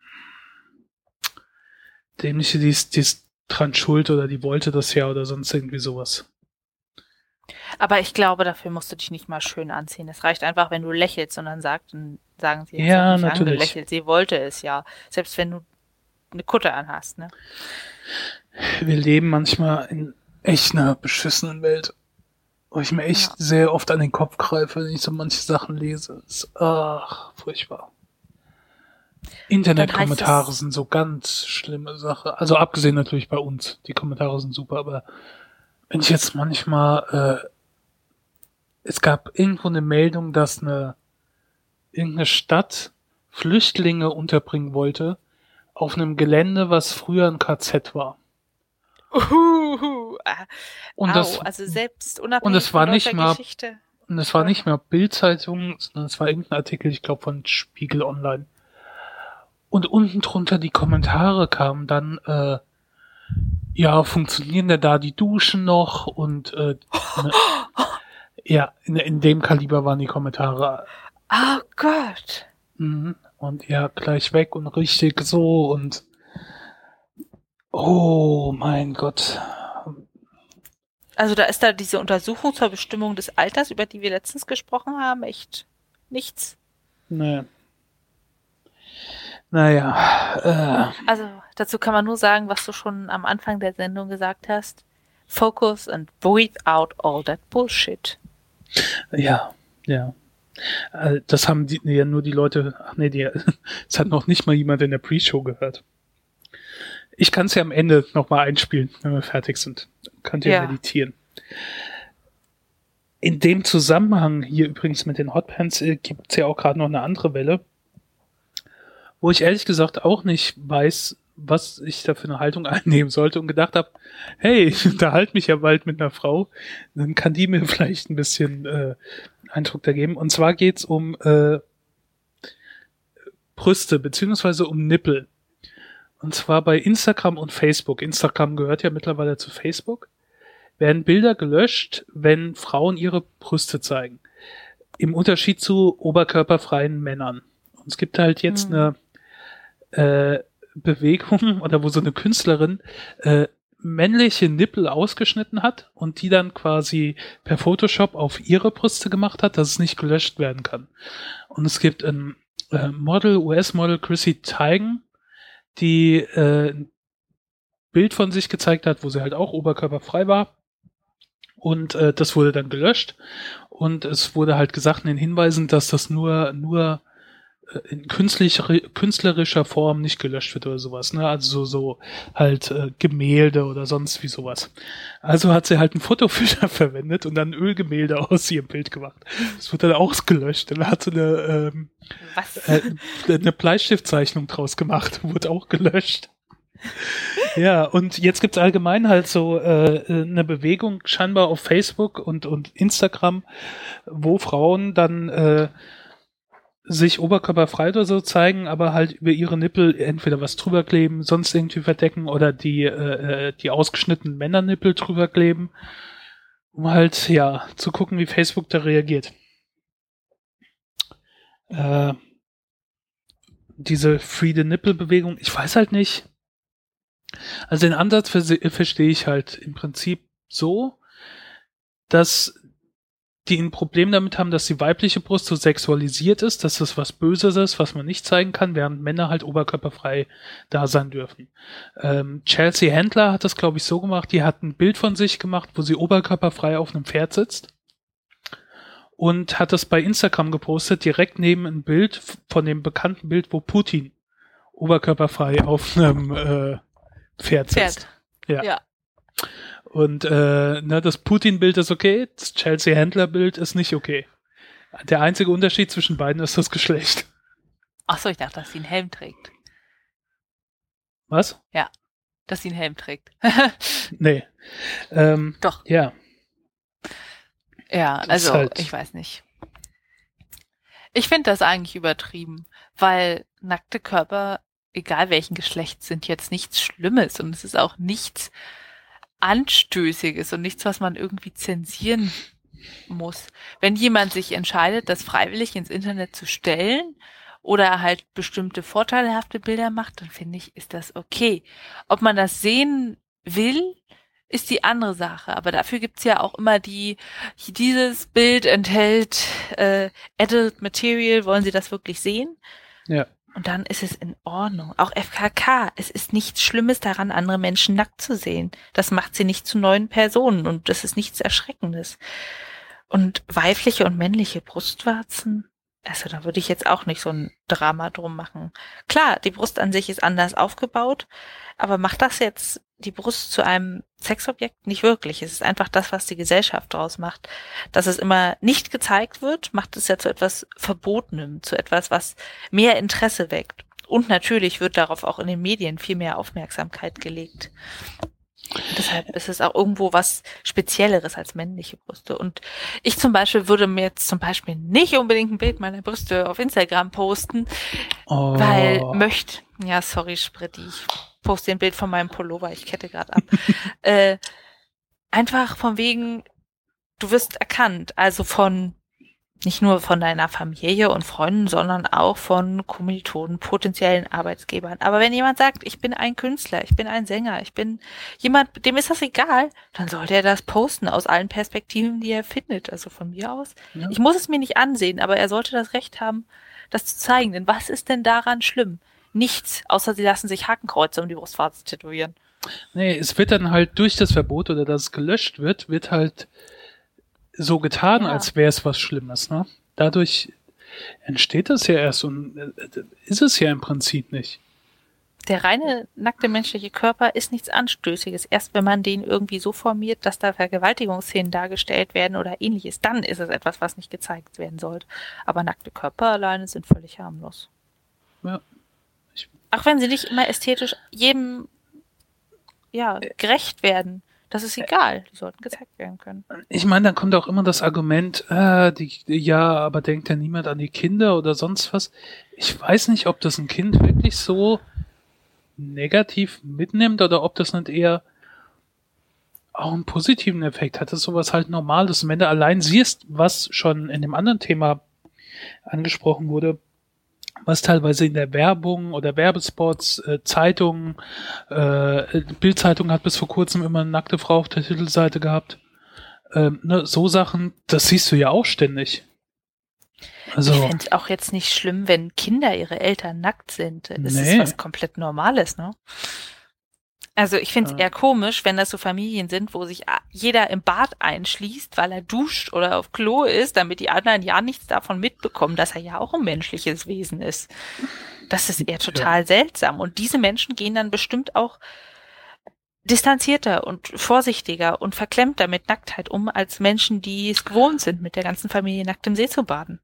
dämliche, die ist, die ist dran schuld oder die wollte das ja oder sonst irgendwie sowas. Aber ich glaube, dafür musst du dich nicht mal schön anziehen. Es reicht einfach, wenn du lächelst und dann sagt, dann sagen sie, ja, natürlich. angelächelt. Sie wollte es ja. Selbst wenn du eine Kutte anhast, ne? Wir leben manchmal in echt einer beschissenen Welt. Wo ich mir echt Ja. sehr oft an den Kopf greife, wenn ich so manche Sachen lese. Ist, ach, furchtbar. Internetkommentare sind so ganz schlimme Sache. Also abgesehen natürlich bei uns. Die Kommentare sind super, aber wenn ich jetzt manchmal, äh, es gab irgendwo eine Meldung, dass eine irgendeine Stadt Flüchtlinge unterbringen wollte auf einem Gelände, was früher ein KZ war. Uhuhu. Ah, Und au, das, also selbst unabhängig und es war von nicht mal- Geschichte. und es war nicht mehr Bildzeitung, sondern es war irgendein Artikel, ich glaube von Spiegel Online. Und unten drunter die Kommentare kamen dann, äh, ja, funktionieren denn da die Duschen noch? Und äh, ne, ja, in, in dem Kaliber waren die Kommentare. Oh Gott. Mhm. Und ja, gleich weg und richtig so und oh mein Gott. Also da ist da diese Untersuchung zur Bestimmung des Alters, über die wir letztens gesprochen haben, echt nichts. Nee. Naja, äh, Also dazu kann man nur sagen, was du schon am Anfang der Sendung gesagt hast. Focus and breathe out all that bullshit. Ja, ja. Äh, Das haben die, ja nur die Leute, ach nee, die, es hat noch nicht mal jemand in der Pre-Show gehört. Ich kann es ja am Ende nochmal einspielen, wenn wir fertig sind. Könnt ihr Ja. meditieren. In dem Zusammenhang hier übrigens mit den Hotpants äh, gibt es ja auch gerade noch eine andere Welle, wo ich ehrlich gesagt auch nicht weiß, was ich da für eine Haltung einnehmen sollte und gedacht habe, hey, ich unterhalte mich ja bald mit einer Frau, dann kann die mir vielleicht ein bisschen äh, Eindruck da geben. Und zwar geht's um äh, Brüste beziehungsweise um Nippel. Und zwar bei Instagram und Facebook. Instagram gehört ja mittlerweile zu Facebook. Werden Bilder gelöscht, wenn Frauen ihre Brüste zeigen. Im Unterschied zu oberkörperfreien Männern. Und es gibt halt jetzt Hm. eine äh, Bewegung oder wo so eine Künstlerin äh, männliche Nippel ausgeschnitten hat und die dann quasi per Photoshop auf ihre Brüste gemacht hat, dass es nicht gelöscht werden kann. Und es gibt ein äh, Model, US-Model Chrissy Teigen, die äh, Bild von sich gezeigt hat, wo sie halt auch oberkörperfrei war. Und äh, das wurde dann gelöscht. Und es wurde halt gesagt in den Hinweisen, dass das nur, nur in künstlicher, künstlerischer Form nicht gelöscht wird oder sowas, ne? Also so, so halt äh, Gemälde oder sonst wie sowas. Also hat sie halt einen Fotofilter verwendet und dann Ölgemälde aus ihrem Bild gemacht. Das wurde dann ausgelöscht. Dann hat sie eine, ähm, äh, eine Bleistiftzeichnung draus gemacht, wurde auch gelöscht. Ja, und jetzt gibt's allgemein halt so äh, eine Bewegung scheinbar auf Facebook und, und Instagram, wo Frauen dann äh, sich oberkörperfrei oder so zeigen, aber halt über ihre Nippel entweder was drüber kleben, sonst irgendwie verdecken oder die, äh, äh, die ausgeschnittenen Männernippel drüber kleben, um halt, ja, zu gucken, wie Facebook da reagiert. Äh, diese Free the Nipple Bewegung, ich weiß halt nicht. Also den Ansatz verstehe ich halt im Prinzip so, dass die ein Problem damit haben, dass die weibliche Brust so sexualisiert ist, dass das was Böses ist, was man nicht zeigen kann, während Männer halt oberkörperfrei da sein dürfen. Ähm, Chelsea Handler hat das, glaube ich, so gemacht, die hat ein Bild von sich gemacht, wo sie oberkörperfrei auf einem Pferd sitzt. und hat das bei Instagram gepostet, direkt neben ein Bild von dem bekannten Bild, wo Putin oberkörperfrei auf einem äh, Pferd sitzt. Pferd. Ja. ja. Und äh, ne, das Putin-Bild ist okay, das Chelsea-Händler-Bild ist nicht okay. Der einzige Unterschied zwischen beiden ist das Geschlecht. Ach so, ich dachte, dass sie einen Helm trägt. Was? Ja, dass sie einen Helm trägt. nee. Ähm, Doch. Ja. Ja, also halt ich weiß nicht. Ich finde das eigentlich übertrieben, weil nackte Körper, egal welchen Geschlechts, sind jetzt nichts Schlimmes und es ist auch nichts Anstößiges und nichts, was man irgendwie zensieren muss. Wenn jemand sich entscheidet, das freiwillig ins Internet zu stellen oder halt bestimmte vorteilhafte Bilder macht, dann finde ich, ist das okay. Ob man das sehen will, ist die andere Sache. Aber dafür gibt's ja auch immer die, dieses Bild enthält äh, Adult Material, wollen Sie das wirklich sehen? Ja. Und dann ist es in Ordnung. Auch FKK, es ist nichts Schlimmes daran, andere Menschen nackt zu sehen. Das macht sie nicht zu neuen Personen und das ist nichts Erschreckendes. Und weibliche und männliche Brustwarzen, also da würde ich jetzt auch nicht so ein Drama drum machen. Klar, die Brust an sich ist anders aufgebaut, aber macht das jetzt die Brust zu einem Sexobjekt? Nicht wirklich. Es ist einfach das, was die Gesellschaft daraus macht. Dass es immer nicht gezeigt wird, macht es ja zu etwas Verbotenem, zu etwas, was mehr Interesse weckt. Und natürlich wird darauf auch in den Medien viel mehr Aufmerksamkeit gelegt. Deshalb ist es auch irgendwo was Spezielleres als männliche Brüste. Und ich zum Beispiel würde mir jetzt zum Beispiel nicht unbedingt ein Bild meiner Brüste auf Instagram posten, oh. weil möchte, ja, sorry, Spritti, ich poste ein Bild von meinem Pullover, ich kette gerade ab. äh, einfach von wegen, du wirst erkannt, also von nicht nur von deiner Familie und Freunden, sondern auch von Kommilitonen, potenziellen Arbeitsgebern. Aber wenn jemand sagt, ich bin ein Künstler, ich bin ein Sänger, ich bin jemand, dem ist das egal, dann sollte er das posten aus allen Perspektiven, die er findet. Also von mir aus. Ja. Ich muss es mir nicht ansehen, aber er sollte das Recht haben, das zu zeigen. Denn was ist denn daran schlimm? Nichts, außer sie lassen sich Hakenkreuze um die Brustwarze tätowieren. Nee, es wird dann halt durch das Verbot oder dass es gelöscht wird, wird halt so getan, ja. als wäre es was Schlimmes. Ne? Dadurch entsteht das ja erst und äh, ist es ja im Prinzip nicht. Der reine nackte menschliche Körper ist nichts Anstößiges. Erst wenn man den irgendwie so formiert, dass da Vergewaltigungsszenen dargestellt werden oder ähnliches, dann ist es etwas, was nicht gezeigt werden sollte. Aber nackte Körper alleine sind völlig harmlos. Ja. Auch wenn sie nicht immer ästhetisch jedem ja, gerecht werden. Das ist egal, die sollten gezeigt werden können. Ich meine, dann kommt auch immer das Argument, äh, die, ja, aber denkt ja niemand an die Kinder oder sonst was. Ich weiß nicht, ob das ein Kind wirklich so negativ mitnimmt oder ob das nicht eher auch einen positiven Effekt hat. Das ist sowas halt Normales. Und wenn du allein siehst, was schon in dem anderen Thema angesprochen wurde, was teilweise in der Werbung oder Werbespots, äh, Zeitungen, äh, Bildzeitung hat bis vor kurzem immer eine nackte Frau auf der Titelseite gehabt. Ähm, ne, so Sachen, das siehst du ja auch ständig. Also, ich finde es auch jetzt nicht schlimm, wenn Kinder ihre Eltern nackt sind. Das nee. ist was komplett Normales, ne? Also ich finde es eher komisch, wenn das so Familien sind, wo sich jeder im Bad einschließt, weil er duscht oder auf Klo ist, damit die anderen ja nichts davon mitbekommen, dass er ja auch ein menschliches Wesen ist. Das ist eher total ja. seltsam. Und diese Menschen gehen dann bestimmt auch distanzierter und vorsichtiger und verklemmter mit Nacktheit um, als Menschen, die es gewohnt sind, mit der ganzen Familie nackt im See zu baden.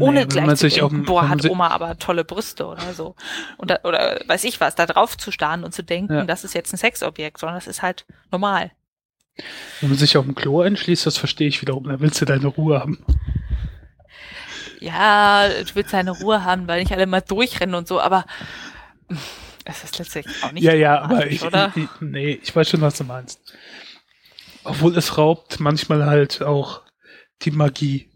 Ohne nee, gleich zu denken, boah, hat Oma aber tolle Brüste oder so. Oder, oder weiß ich was, da drauf zu starren und zu denken, ja. das ist jetzt ein Sexobjekt, sondern das ist halt normal. Wenn man sich auf dem Klo entschließt, das verstehe ich wiederum, da willst du deine Ruhe haben. Ja, du willst deine Ruhe haben, weil nicht alle mal durchrennen und so, aber es ist letztlich auch nicht. Ja, ja, aber ich, oder? Ich, nee, ich weiß schon, was du meinst. Obwohl es raubt manchmal halt auch die Magie.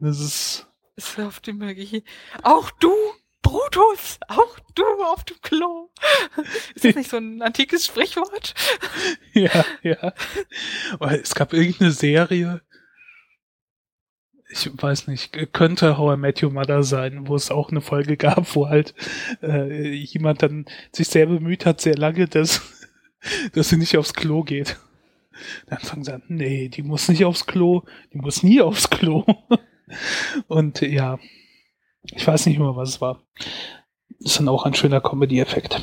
Das ist ist auf die Magie. Auch du, Brutus, auch du auf dem Klo. Ist das nicht so ein antikes Sprichwort? ja, ja. Es gab irgendeine Serie, ich weiß nicht, könnte How I Met Your Mother sein, wo es auch eine Folge gab, wo halt äh, jemand dann sich sehr bemüht hat, sehr lange, dass, dass sie nicht aufs Klo geht. Dann fangen sie an, nee, die muss nicht aufs Klo, die muss nie aufs Klo. Und ja, ich weiß nicht mehr, was es war. Ist dann auch ein schöner Comedy-Effekt.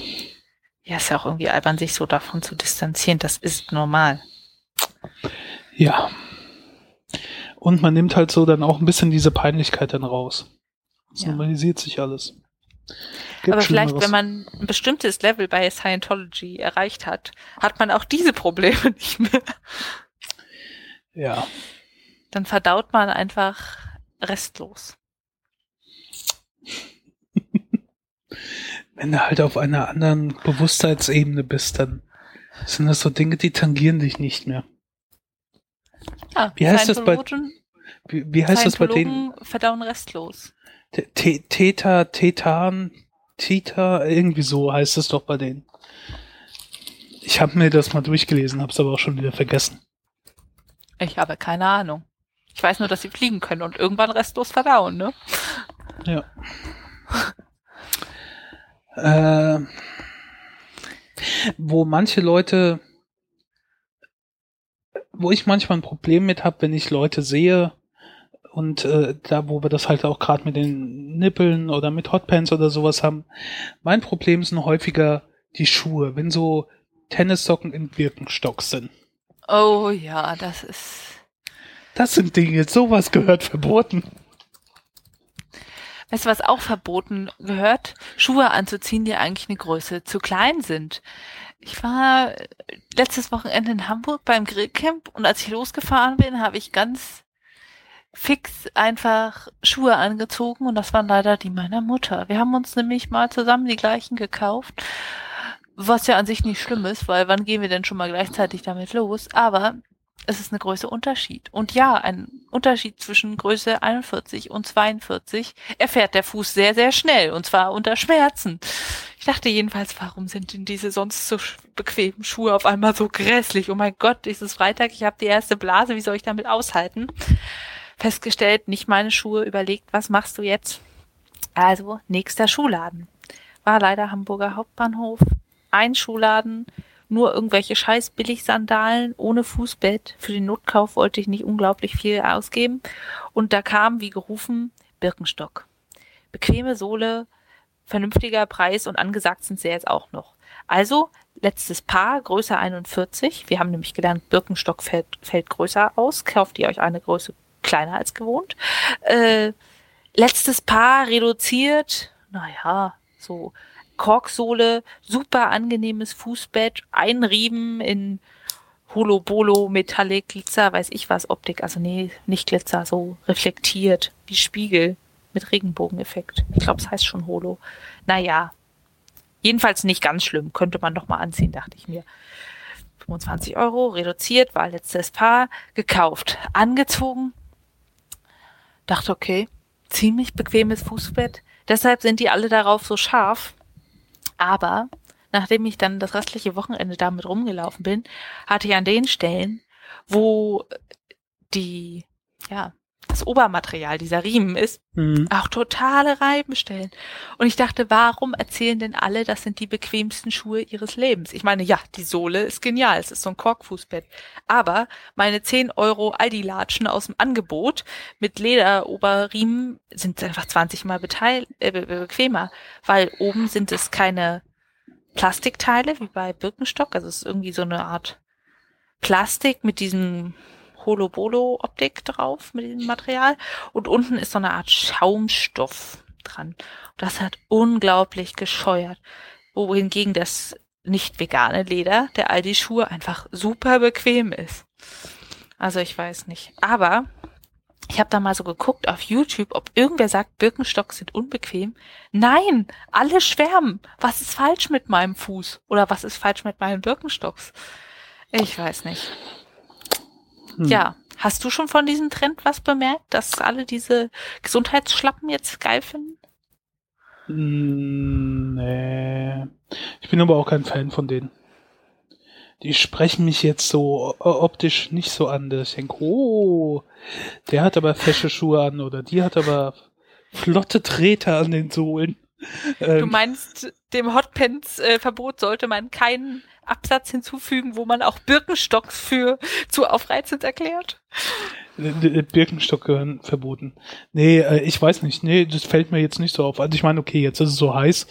Ja, ist ja auch irgendwie albern, sich so davon zu distanzieren. Das ist normal. Ja. Und man nimmt halt so dann auch ein bisschen diese Peinlichkeit dann raus. Es Ja. normalisiert sich alles. Gibt Aber vielleicht, wenn man ein bestimmtes Level bei Scientology erreicht hat, hat man auch diese Probleme nicht mehr. Ja. Dann verdaut man einfach restlos. Wenn du halt auf einer anderen Bewusstseinsebene bist, dann sind das so Dinge, die tangieren dich nicht mehr. Ja, Wie heißt das bei- Wie, wie heißt das bei denen? Verdauen restlos. Theta, Tetan, Tita, irgendwie so heißt es doch bei denen. Ich habe mir das mal durchgelesen, habe es aber auch schon wieder vergessen. Ich habe keine Ahnung. Ich weiß nur, dass sie fliegen können und irgendwann restlos verdauen, ne? Ja. äh, wo manche Leute, wo ich manchmal ein Problem mit habe, wenn ich Leute sehe und äh, da, wo wir das halt auch gerade mit den Nippeln oder mit Hotpants oder sowas haben, mein Problem sind häufiger die Schuhe, wenn so Tennissocken in Birkenstock sind. Oh ja, das ist. Das sind Dinge, sowas gehört verboten. Weißt du, was auch verboten gehört? Schuhe anzuziehen, die eigentlich eine Größe zu klein sind. Ich war äh, letztes Wochenende in Hamburg beim Grillcamp und als ich losgefahren bin, habe ich ganz fix einfach Schuhe angezogen und das waren leider die meiner Mutter. Wir haben uns nämlich mal zusammen die gleichen gekauft, was ja an sich nicht schlimm ist, weil wann gehen wir denn schon mal gleichzeitig damit los? Aber es ist eine Größe Unterschied. Und ja, ein Unterschied zwischen Größe 41 und 42 erfährt der Fuß sehr, sehr schnell und zwar unter Schmerzen. Ich dachte jedenfalls, warum sind denn diese sonst so bequemen Schuhe auf einmal so grässlich? Oh mein Gott, es ist Freitag, ich habe die erste Blase, wie soll ich damit aushalten? Festgestellt, nicht meine Schuhe, überlegt, was machst du jetzt? Also, nächster Schuhladen. War leider Hamburger Hauptbahnhof. Ein Schuhladen, nur irgendwelche scheiß Billigsandalen ohne Fußbett. Für den Notkauf wollte ich nicht unglaublich viel ausgeben. Und da kam, wie gerufen, Birkenstock. Bequeme Sohle, vernünftiger Preis und angesagt sind sie jetzt auch noch. Also, letztes Paar, Größe 41. Wir haben nämlich gelernt, Birkenstock fällt, fällt größer aus. Kauft ihr euch eine Größe kleiner als gewohnt. Äh, letztes Paar reduziert, naja, so Korksohle, super angenehmes Fußbett, ein Riemen in Holobolo, Metallic, Glitzer, weiß ich was, Optik, also nee, nicht Glitzer, so reflektiert, wie Spiegel mit Regenbogeneffekt. Ich glaube, es heißt schon Holo. Naja, jedenfalls nicht ganz schlimm, könnte man doch mal anziehen, dachte ich mir. 25 Euro, reduziert, war letztes Paar, gekauft, angezogen, dachte, okay, ziemlich bequemes Fußbett, deshalb sind die alle darauf so scharf. Aber nachdem ich dann das restliche Wochenende damit rumgelaufen bin, hatte ich an den Stellen, wo die, ja, das Obermaterial dieser Riemen ist, Mhm. auch totale Reibenstellen. Und ich dachte, warum erzählen denn alle, das sind die bequemsten Schuhe ihres Lebens? Ich meine, ja, die Sohle ist genial, es ist so ein Korkfußbett. Aber meine 10 Euro Aldi-Latschen aus dem Angebot mit Lederoberriemen sind einfach 20 mal beteil äh, be- be- bequemer, weil oben sind es keine Plastikteile wie bei Birkenstock, also es ist irgendwie so eine Art Plastik mit diesem Holobolo-Optik drauf, mit diesem Material. Und unten ist so eine Art Schaumstoff dran. Das hat unglaublich gescheuert. Wohingegen das nicht vegane Leder der Aldi-Schuhe einfach super bequem ist. Also ich weiß nicht. Aber ich habe da mal so geguckt auf YouTube, ob irgendwer sagt, Birkenstocks sind unbequem. Nein, alle schwärmen. Was ist falsch mit meinem Fuß? Oder was ist falsch mit meinen Birkenstocks? Ich weiß nicht. Hm. Ja, hast du schon von diesem Trend was bemerkt, dass alle diese Gesundheitsschlappen jetzt geil finden? Mm, Nee. Ich bin aber auch kein Fan von denen. Die sprechen mich jetzt so o- optisch nicht so an, dass ich denke, oh, der hat aber fesche Schuhe an oder die hat aber flotte Treter an den Sohlen. Du Ähm, meinst, dem Hotpants-Verbot sollte man keinen Absatz hinzufügen, wo man auch Birkenstocks für zu aufreizend erklärt? Birkenstock gehören verboten. Nee, äh, ich weiß nicht. Nee, das fällt mir jetzt nicht so auf. Also ich meine, okay, jetzt ist es so heiß.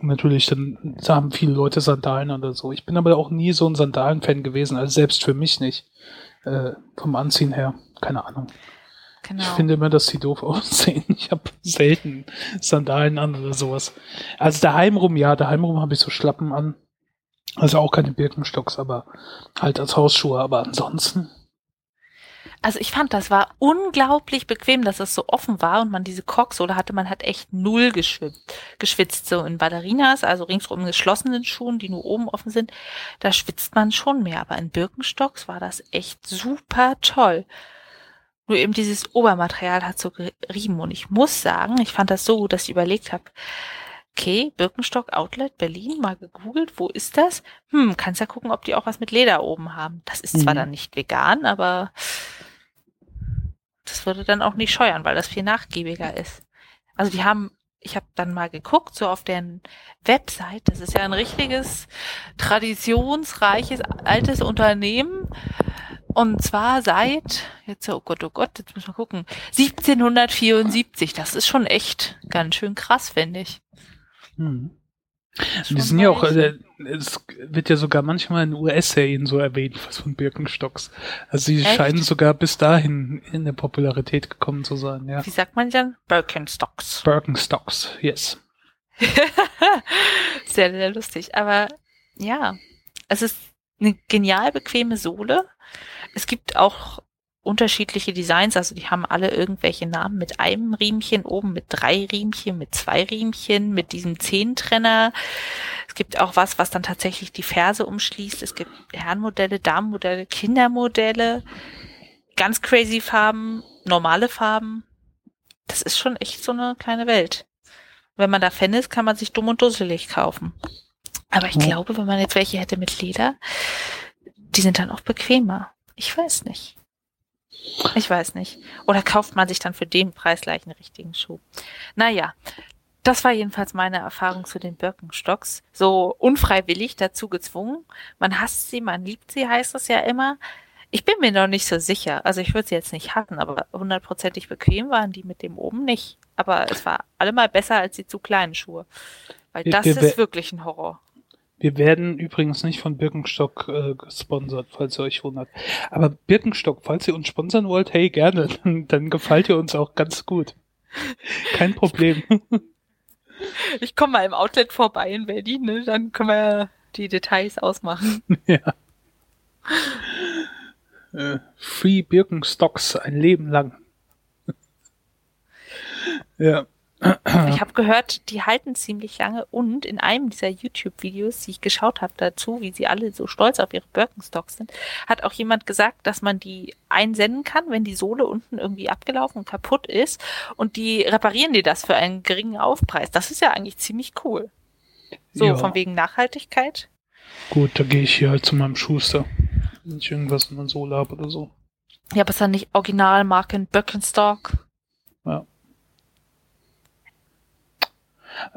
Natürlich, dann haben viele Leute Sandalen oder so. Ich bin aber auch nie so ein Sandalen-Fan gewesen, also selbst für mich nicht. Äh, vom Anziehen her, keine Ahnung. Genau. Ich finde immer, dass sie doof aussehen. Ich habe selten Sandalen an oder sowas. Also daheim rum, ja, daheim rum habe ich so Schlappen an. Also auch keine Birkenstocks, aber halt als Hausschuhe. Aber ansonsten also ich fand, das war unglaublich bequem, dass es so offen war und man diese Korksohle hatte. Man hat echt null geschwitzt, geschwitzt. So in Ballerinas, also ringsrum geschlossenen Schuhen, die nur oben offen sind, da schwitzt man schon mehr. Aber in Birkenstocks war das echt super toll. Nur eben dieses Obermaterial hat so gerieben. Und ich muss sagen, ich fand das so gut, dass ich überlegt habe, okay, Birkenstock Outlet Berlin, mal gegoogelt, wo ist das? Hm, kannst ja gucken, ob die auch was mit Leder oben haben. Das ist zwar mhm. dann nicht vegan, aber das würde dann auch nicht scheuern, weil das viel nachgiebiger ist. Also die haben, ich habe dann mal geguckt, so auf deren Website, das ist ja ein richtiges, traditionsreiches, altes Unternehmen. Und zwar seit, jetzt, oh Gott, oh Gott, jetzt müssen wir gucken, 1774. Das ist schon echt ganz schön krass, finde ich. Hm. Die sind ja auch, äh, es wird ja sogar manchmal in US-Serien so erwähnt, was von Birkenstocks. Also sie Echt? scheinen sogar bis dahin in der Popularität gekommen zu sein, ja. Wie sagt man denn? Birkenstocks. Birkenstocks, yes. sehr, sehr lustig. Aber ja, es ist eine genial bequeme Sohle. Es gibt auch unterschiedliche Designs, also die haben alle irgendwelche Namen mit einem Riemchen oben, mit drei Riemchen, mit zwei Riemchen, mit diesem Zehntrenner. Es gibt auch was, was dann tatsächlich die Ferse umschließt. Es gibt Herrenmodelle, Damenmodelle, Kindermodelle, ganz crazy Farben, normale Farben. Das ist schon echt so eine kleine Welt. Wenn man da Fan ist, kann man sich dumm und dusselig kaufen. Aber ich glaube, wenn man jetzt welche hätte mit Leder, die sind dann auch bequemer. Ich weiß nicht. Ich weiß nicht. Oder kauft man sich dann für den Preis gleich einen richtigen Schuh? Naja, das war jedenfalls meine Erfahrung zu den Birkenstocks. So unfreiwillig dazu gezwungen. Man hasst sie, man liebt sie, heißt es ja immer. Ich bin mir noch nicht so sicher. Also ich würde sie jetzt nicht hatten, aber hundertprozentig bequem waren die mit dem oben nicht. Aber es war allemal besser als die zu kleinen Schuhe. Weil das wir, wir, ist wirklich ein Horror. Wir werden übrigens nicht von Birkenstock äh, gesponsert, falls ihr euch wundert. Aber Birkenstock, falls ihr uns sponsern wollt, hey, gerne, dann, dann gefällt ihr uns auch ganz gut. Kein Problem. Ich komme mal im Outlet vorbei in Berlin, ne? dann können wir die Details ausmachen. Ja. Äh, Free Birkenstocks ein Leben lang. ja. Ich habe gehört, die halten ziemlich lange und in einem dieser YouTube-Videos, die ich geschaut habe dazu, wie sie alle so stolz auf ihre Birkenstocks sind, hat auch jemand gesagt, dass man die einsenden kann, wenn die Sohle unten irgendwie abgelaufen und kaputt ist und die reparieren dir das für einen geringen Aufpreis. Das ist ja eigentlich ziemlich cool. So, ja. von wegen Nachhaltigkeit. Gut, da gehe ich hier halt zu meinem Schuster, wenn ich irgendwas in der Sohle habe oder so. Ja, aber ist dann nicht Originalmarken Birkenstock? Ja.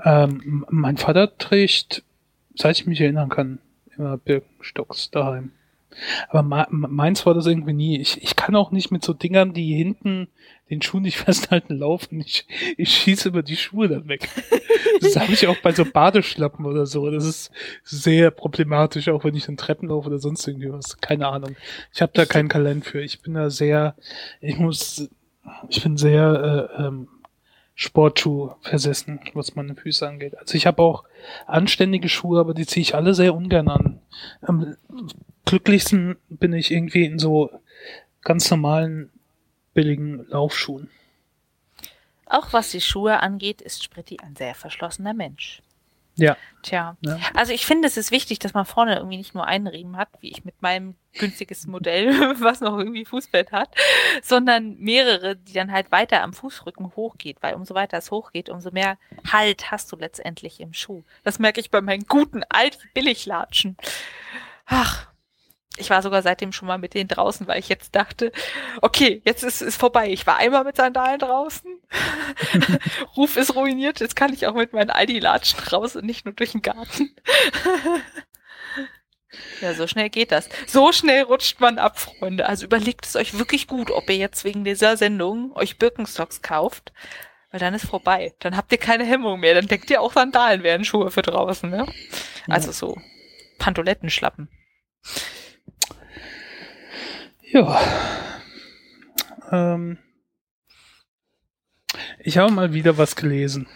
Ähm, mein Vater trägt, seit ich mich erinnern kann, immer Birkenstocks daheim. Aber meins war das irgendwie nie. Ich, ich kann auch nicht mit so Dingern, die hinten den Schuh nicht festhalten, laufen. Ich, ich schieße immer die Schuhe dann weg. Das habe ich auch bei so Badeschlappen oder so. Das ist sehr problematisch, auch wenn ich dann Treppen laufe oder sonst irgendwie was. Keine Ahnung. Ich habe da kein Talent für. Ich bin da sehr, ich muss, ich bin sehr äh, ähm, Sportschuh versessen, was meine Füße angeht. Also ich habe auch anständige Schuhe, aber die ziehe ich alle sehr ungern an. Am glücklichsten bin ich irgendwie in so ganz normalen, billigen Laufschuhen. Auch was die Schuhe angeht, ist Spritti ein sehr verschlossener Mensch. Ja. Tja. Ja. Also ich finde, es ist wichtig, dass man vorne irgendwie nicht nur einen Riemen hat, wie ich mit meinem günstiges Modell, was noch irgendwie Fußbett hat, sondern mehrere, die dann halt weiter am Fußrücken hochgeht, weil umso weiter es hochgeht, umso mehr Halt hast du letztendlich im Schuh. Das merke ich bei meinen guten alten Billiglatschen. Ach, ich war sogar seitdem schon mal mit denen draußen, weil ich jetzt dachte, okay, jetzt ist es vorbei. Ich war einmal mit Sandalen draußen. Ruf ist ruiniert. Jetzt kann ich auch mit meinen Aldi-Latschen raus und nicht nur durch den Garten. Ja, so schnell geht das. So schnell rutscht man ab, Freunde. Also überlegt es euch wirklich gut, ob ihr jetzt wegen dieser Sendung euch Birkenstocks kauft, weil dann ist vorbei. Dann habt ihr keine Hemmung mehr. Dann denkt ihr auch Sandalen wären Schuhe für draußen, ne? Also so Pantolettenschlappen. Ja. Ähm. Ich habe mal wieder was gelesen.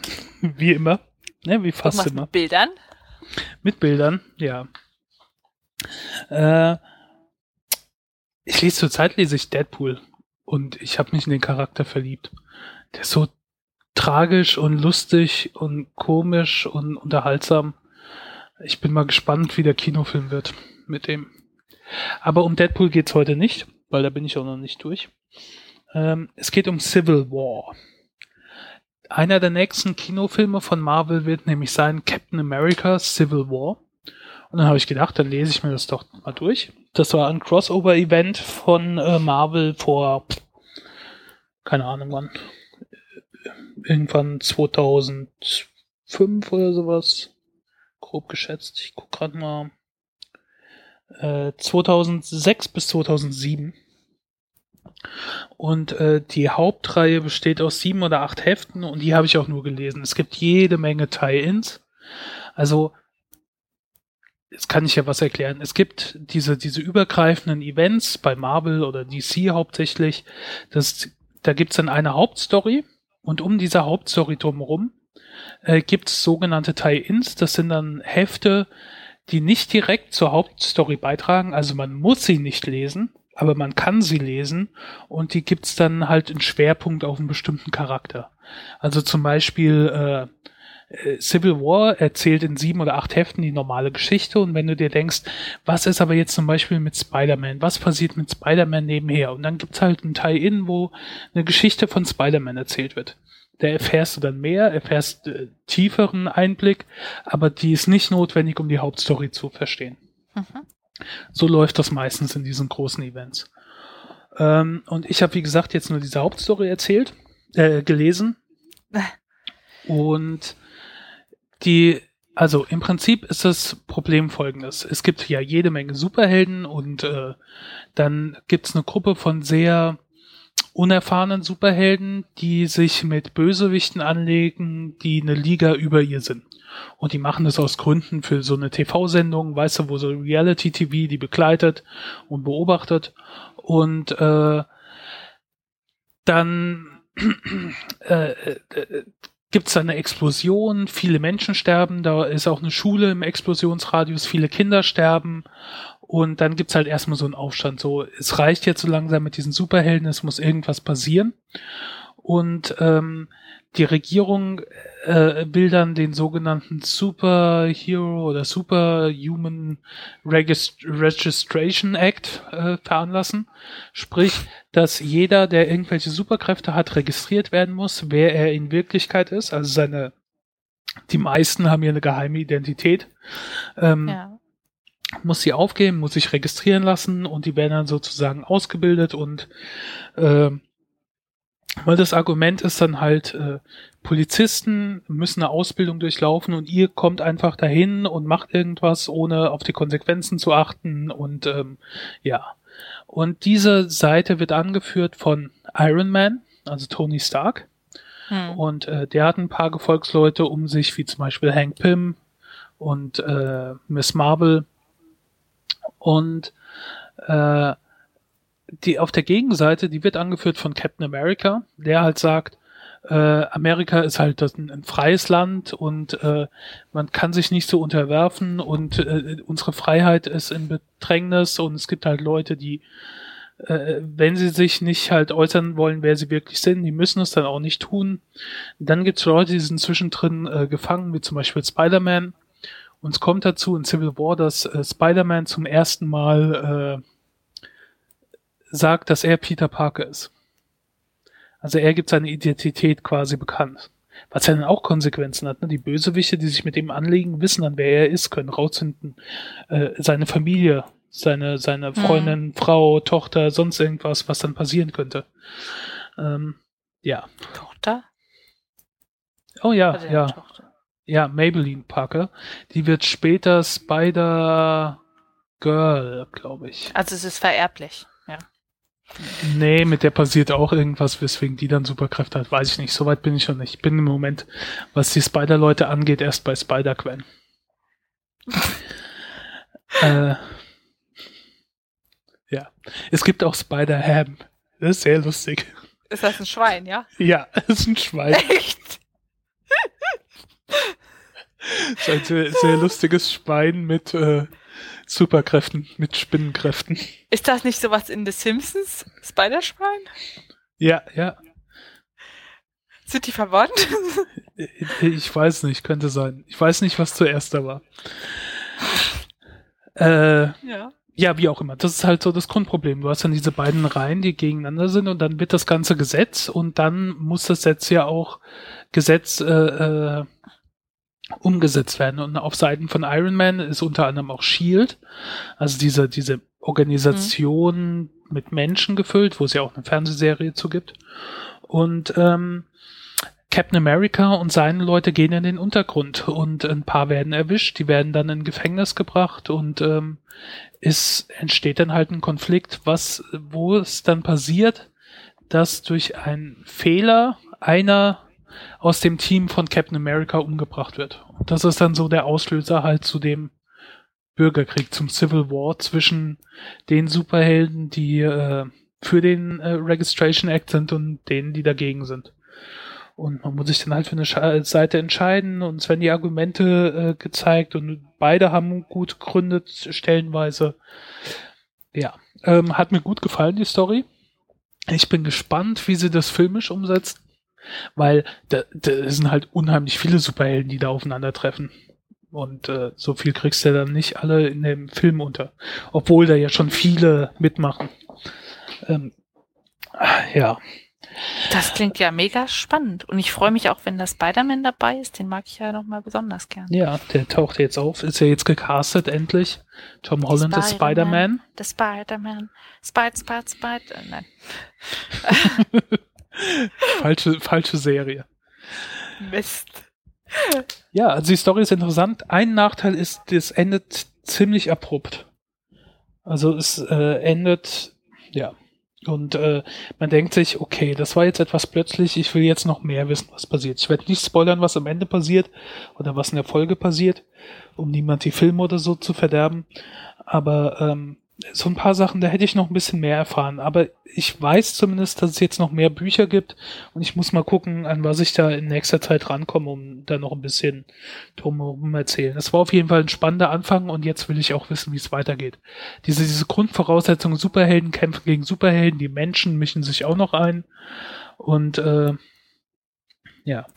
Wie immer. Ne, wie fast immer. mit Bildern? Mit Bildern, ja. Äh, ich lese zurzeit lese ich Deadpool und ich habe mich in den Charakter verliebt. Der ist so tragisch und lustig und komisch und unterhaltsam. Ich bin mal gespannt, wie der Kinofilm wird mit dem. Aber um Deadpool geht's heute nicht, weil da bin ich auch noch nicht durch. Ähm, es geht um Civil War. Einer der nächsten Kinofilme von Marvel wird nämlich sein Captain America Civil War. Und dann habe ich gedacht, dann lese ich mir das doch mal durch. Das war ein Crossover-Event von äh, Marvel vor, keine Ahnung wann, irgendwann 2005 oder sowas. Grob geschätzt. Ich guck gerade mal. Äh, 2006 bis 2007. Und äh, die Hauptreihe besteht aus sieben oder acht Heften und die habe ich auch nur gelesen. Es gibt jede Menge Tie-ins. Also, jetzt kann ich ja was erklären. Es gibt diese, diese übergreifenden Events bei Marvel oder DC hauptsächlich. Das, da gibt's dann eine Hauptstory und um diese Hauptstory drumherum äh, gibt's sogenannte Tie-ins. Das sind dann Hefte, die nicht direkt zur Hauptstory beitragen. Also man muss sie nicht lesen, aber man kann sie lesen und die gibt's dann halt einen Schwerpunkt auf einen bestimmten Charakter. Also zum Beispiel äh, äh, Civil War erzählt in sieben oder acht Heften die normale Geschichte und wenn du dir denkst, was ist aber jetzt zum Beispiel mit Spider-Man, was passiert mit Spider-Man nebenher und dann gibt's halt ein Teil-In, wo eine Geschichte von Spider-Man erzählt wird. Da erfährst du dann mehr, erfährst äh, tieferen Einblick, aber die ist nicht notwendig, um die Hauptstory zu verstehen. Mhm. So läuft das meistens in diesen großen Events. Ähm, und ich habe, wie gesagt, jetzt nur diese Hauptstory erzählt, äh, gelesen. Und die, also im Prinzip ist das Problem folgendes. Es gibt ja jede Menge Superhelden und äh, dann gibt es eine Gruppe von sehr unerfahrenen Superhelden, die sich mit Bösewichten anlegen, die eine Liga über ihr sind. Und die machen das aus Gründen für so eine TV-Sendung, weißt du, wo so Reality-TV die begleitet und beobachtet. Und äh, dann äh, äh, gibt es eine Explosion, viele Menschen sterben, da ist auch eine Schule im Explosionsradius, viele Kinder sterben und dann gibt's halt erstmal so einen Aufstand. So, es reicht jetzt so langsam mit diesen Superhelden, es muss irgendwas passieren. Und ähm, die Regierung äh, will dann den sogenannten Superhero oder Superhuman Regist Registration Act äh, veranlassen. Sprich, dass jeder, der irgendwelche Superkräfte hat, registriert werden muss, wer er in Wirklichkeit ist. Also seine, die meisten haben ja eine geheime Identität. Ähm, Ja. Muss sie aufgeben, muss sich registrieren lassen und die werden dann sozusagen ausgebildet und äh, weil das Argument ist dann halt, äh, Polizisten müssen eine Ausbildung durchlaufen und ihr kommt einfach dahin und macht irgendwas, ohne auf die Konsequenzen zu achten und ähm, ja. Und diese Seite wird angeführt von Iron Man, also Tony Stark. Hm. Und äh, der hat ein paar Gefolgsleute um sich, wie zum Beispiel Hank Pym und äh, Miss Marvel. Und äh, die auf der Gegenseite, die wird angeführt von Captain America, der halt sagt, äh, Amerika ist halt ein, ein freies Land und äh, man kann sich nicht so unterwerfen und äh, unsere Freiheit ist in Bedrängnis und es gibt halt Leute, die äh, wenn sie sich nicht halt äußern wollen, wer sie wirklich sind, die müssen es dann auch nicht tun. Dann gibt es Leute, die sind zwischendrin äh, gefangen, wie zum Beispiel Spider-Man. Und es kommt dazu in Civil War, dass äh, Spider-Man zum ersten Mal äh, sagt, dass er Peter Parker ist. Also er gibt seine Identität quasi bekannt. Was ja dann auch Konsequenzen hat. Ne? Die Bösewichte, die sich mit ihm anlegen, wissen dann, wer er ist, können rausfinden. Äh, seine Familie, seine, seine Freundin, Frau, Tochter, sonst irgendwas, was dann passieren könnte. Ähm, ja. Tochter? Oh ja, Also ja. Tochter. Ja, Maybelline Parker. Die wird später Spider Girl, glaube ich. Also es ist vererblich, ja. Nee, mit der passiert auch irgendwas, weswegen die dann Superkräfte hat, weiß ich nicht. Soweit bin ich schon nicht. Ich bin im Moment, was die Spider-Leute angeht, erst bei Spider-Gwen. äh, ja. Es gibt auch Spider-Ham. Das ist sehr lustig. Ist das ein Schwein, ja? Ja, es ist ein Schwein. Echt? Das ist ein sehr, sehr lustiges Schwein mit äh, Superkräften, mit Spinnenkräften. Ist das nicht sowas in The Simpsons? Spider-Schwein? Ja, ja. Sind die verwandt? Ich weiß nicht, könnte sein. Ich weiß nicht, was zuerst da war. Äh, ja. ja, wie auch immer. Das ist halt so das Grundproblem. Du hast dann diese beiden Reihen, die gegeneinander sind und dann wird das ganze Gesetz und dann muss das Gesetz ja auch Gesetz äh, äh, umgesetzt werden. Und auf Seiten von Iron Man ist unter anderem auch Shield, also diese, diese Organisation mhm. mit Menschen gefüllt, wo es ja auch eine Fernsehserie zu gibt. Und ähm, Captain America und seine Leute gehen in den Untergrund und ein paar werden erwischt, die werden dann in Gefängnis gebracht und ähm, es entsteht dann halt ein Konflikt, was, wo es dann passiert, dass durch einen Fehler einer aus dem Team von Captain America umgebracht wird. Und das ist dann so der Auslöser halt zu dem Bürgerkrieg, zum Civil War zwischen den Superhelden, die äh, für den äh, Registration Act sind und denen, die dagegen sind. Und man muss sich dann halt für eine Seite entscheiden und es werden die Argumente äh, gezeigt und beide haben gut gegründet, stellenweise. Ja, ähm, hat mir gut gefallen, die Story. Ich bin gespannt, wie sie das filmisch umsetzt. Weil da, da sind halt unheimlich viele Superhelden, die da aufeinandertreffen. Und äh, so viel kriegst du dann nicht alle in dem Film unter. Obwohl da ja schon viele mitmachen. Ähm, ja. Das klingt ja mega spannend. Und ich freue mich auch, wenn der Spider-Man dabei ist. Den mag ich ja nochmal besonders gern. Ja, der taucht jetzt auf. Ist ja jetzt gecastet endlich. Tom Holland ist Spider-Man. Der Spider-Man. Spider, Spider, Spider. Nein. falsche, falsche Serie. Mist. Ja, also die Story ist interessant. Ein Nachteil ist, es endet ziemlich abrupt. Also es äh, endet, ja. Und äh, man denkt sich, okay, das war jetzt etwas plötzlich, ich will jetzt noch mehr wissen, was passiert. Ich werde nicht spoilern, was am Ende passiert oder was in der Folge passiert, um niemand die Filme oder so zu verderben. Aber ähm, so ein paar Sachen, da hätte ich noch ein bisschen mehr erfahren. Aber ich weiß zumindest, dass es jetzt noch mehr Bücher gibt und ich muss mal gucken, an was ich da in nächster Zeit rankomme, um da noch ein bisschen drumherum erzählen. Das war auf jeden Fall ein spannender Anfang und jetzt will ich auch wissen, wie es weitergeht. Diese, diese Grundvoraussetzung, Superhelden kämpfen gegen Superhelden, die Menschen mischen sich auch noch ein und äh, ja.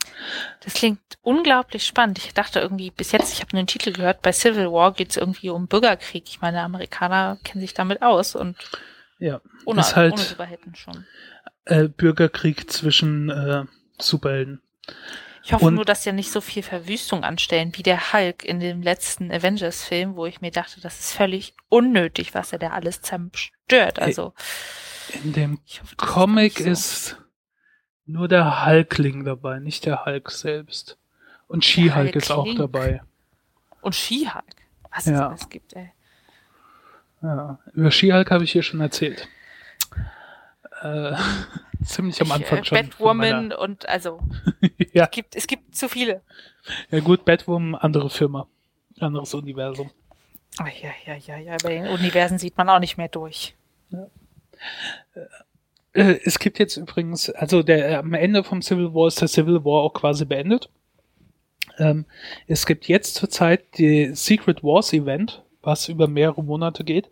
Das klingt unglaublich spannend. Ich dachte irgendwie bis jetzt, ich habe einen Titel gehört, bei Civil War geht es irgendwie um Bürgerkrieg. Ich meine, Amerikaner kennen sich damit aus und ja, ohne, ist halt ohne Superhelden schon. Äh, Bürgerkrieg zwischen äh, Superhelden. Ich hoffe und, nur, dass ja nicht so viel Verwüstung anstellen wie der Hulk in dem letzten Avengers-Film, wo ich mir dachte, das ist völlig unnötig, was er da alles zerstört. Also in dem hoffe, Comic so. ist nur der Hulkling dabei, nicht der Hulk selbst. Und She-Hulk ist auch dabei. Und She-Hulk? Was ja. es alles gibt, ey. Ja, über She-Hulk habe ich hier schon erzählt. Äh, ziemlich am Anfang ich, äh, schon. Batwoman und also ja. es, gibt, es gibt zu viele. Ja gut, Batwoman, andere Firma. Anderes Universum. Ja, ja, ja, ja. Bei den Universen sieht man auch nicht mehr durch. Ja. Äh, es gibt jetzt übrigens, also der am Ende vom Civil War ist der Civil War auch quasi beendet. Ähm, es gibt jetzt zurzeit die Secret Wars Event, was über mehrere Monate geht,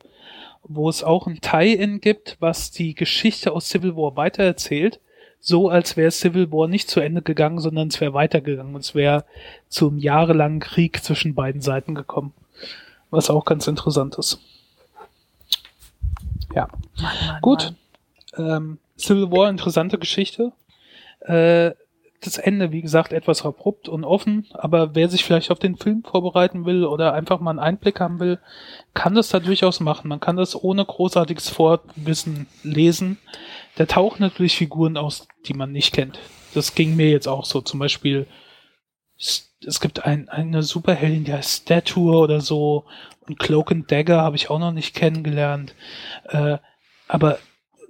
wo es auch ein Tie-In gibt, was die Geschichte aus Civil War weitererzählt, so als wäre Civil War nicht zu Ende gegangen, sondern es wäre weitergegangen. Es wäre zum jahrelangen Krieg zwischen beiden Seiten gekommen, was auch ganz interessant ist. Ja, Mann, Mann, gut. Mann. Ähm, Civil War, interessante Geschichte. Äh, das Ende, wie gesagt, etwas abrupt und offen, aber wer sich vielleicht auf den Film vorbereiten will oder einfach mal einen Einblick haben will, kann das da durchaus machen. Man kann das ohne großartiges Vorwissen lesen. Da tauchen natürlich Figuren aus, die man nicht kennt. Das ging mir jetzt auch so. Zum Beispiel es gibt ein, eine Superheldin, die heißt Statue oder so. Und Cloak and Dagger habe ich auch noch nicht kennengelernt. Äh, aber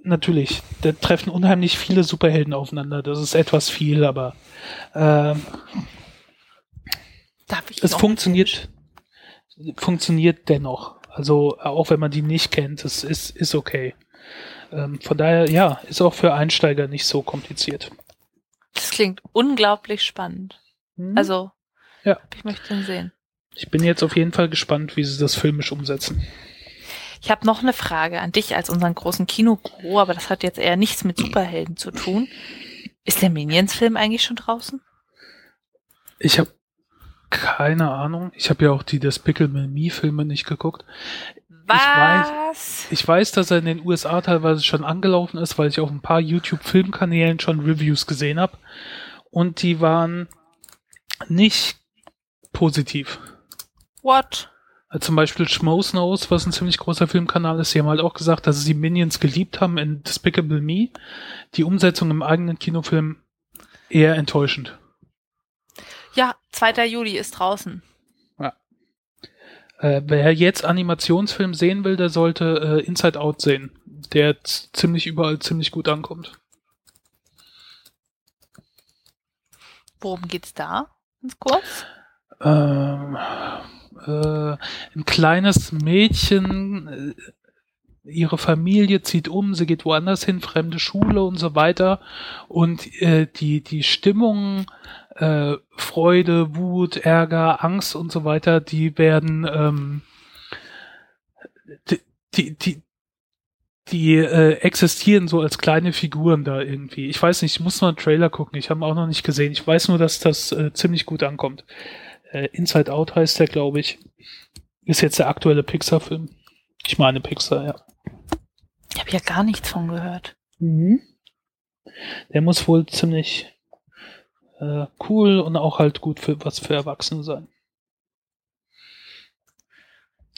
natürlich, da treffen unheimlich viele Superhelden aufeinander. Das ist etwas viel, aber äh, es funktioniert, funktioniert dennoch. Also auch wenn man die nicht kennt, es ist, ist okay. Ähm, von daher, ja, ist auch für Einsteiger nicht so kompliziert. Das klingt unglaublich spannend. Hm? Also, ja. ich möchte ihn sehen. Ich bin jetzt auf jeden Fall gespannt, wie sie das filmisch umsetzen. Ich habe noch eine Frage an dich als unseren großen Kinoguru, aber das hat jetzt eher nichts mit Superhelden zu tun. Ist der Minions-Film eigentlich schon draußen? Ich habe keine Ahnung. Ich habe ja auch die Despicable Me-Filme nicht geguckt. Was? Ich weiß, ich weiß, dass er in den USA teilweise schon angelaufen ist, weil ich auf ein paar YouTube-Filmkanälen schon Reviews gesehen habe. Und die waren nicht positiv. What? Also zum Beispiel Schmoes Knows, was ein ziemlich großer Filmkanal ist, die haben halt auch gesagt, dass sie Minions geliebt haben in Despicable Me. Die Umsetzung im eigenen Kinofilm eher enttäuschend. Ja, 2. Juli ist draußen. Ja. Äh, wer jetzt Animationsfilm sehen will, der sollte äh, Inside Out sehen, der ziemlich überall ziemlich gut ankommt. Worum geht's da? Ganz kurz. Ähm, äh, ein kleines Mädchen, äh, ihre Familie zieht um, sie geht woanders hin, fremde Schule und so weiter. Und äh, die, die Stimmung, äh, Freude, Wut, Ärger, Angst und so weiter, die werden ähm, die, die, die, die äh, existieren so als kleine Figuren da irgendwie. Ich weiß nicht, ich muss mal einen Trailer gucken, ich habe auch noch nicht gesehen. Ich weiß nur, dass das äh, ziemlich gut ankommt. Äh, Inside Out heißt der, glaube ich. Ist jetzt der aktuelle Pixar-Film. Ich meine Pixar, ja. Ich habe ja gar nichts von gehört. Mhm. Der muss wohl ziemlich äh, cool und auch halt gut für was für Erwachsene sein.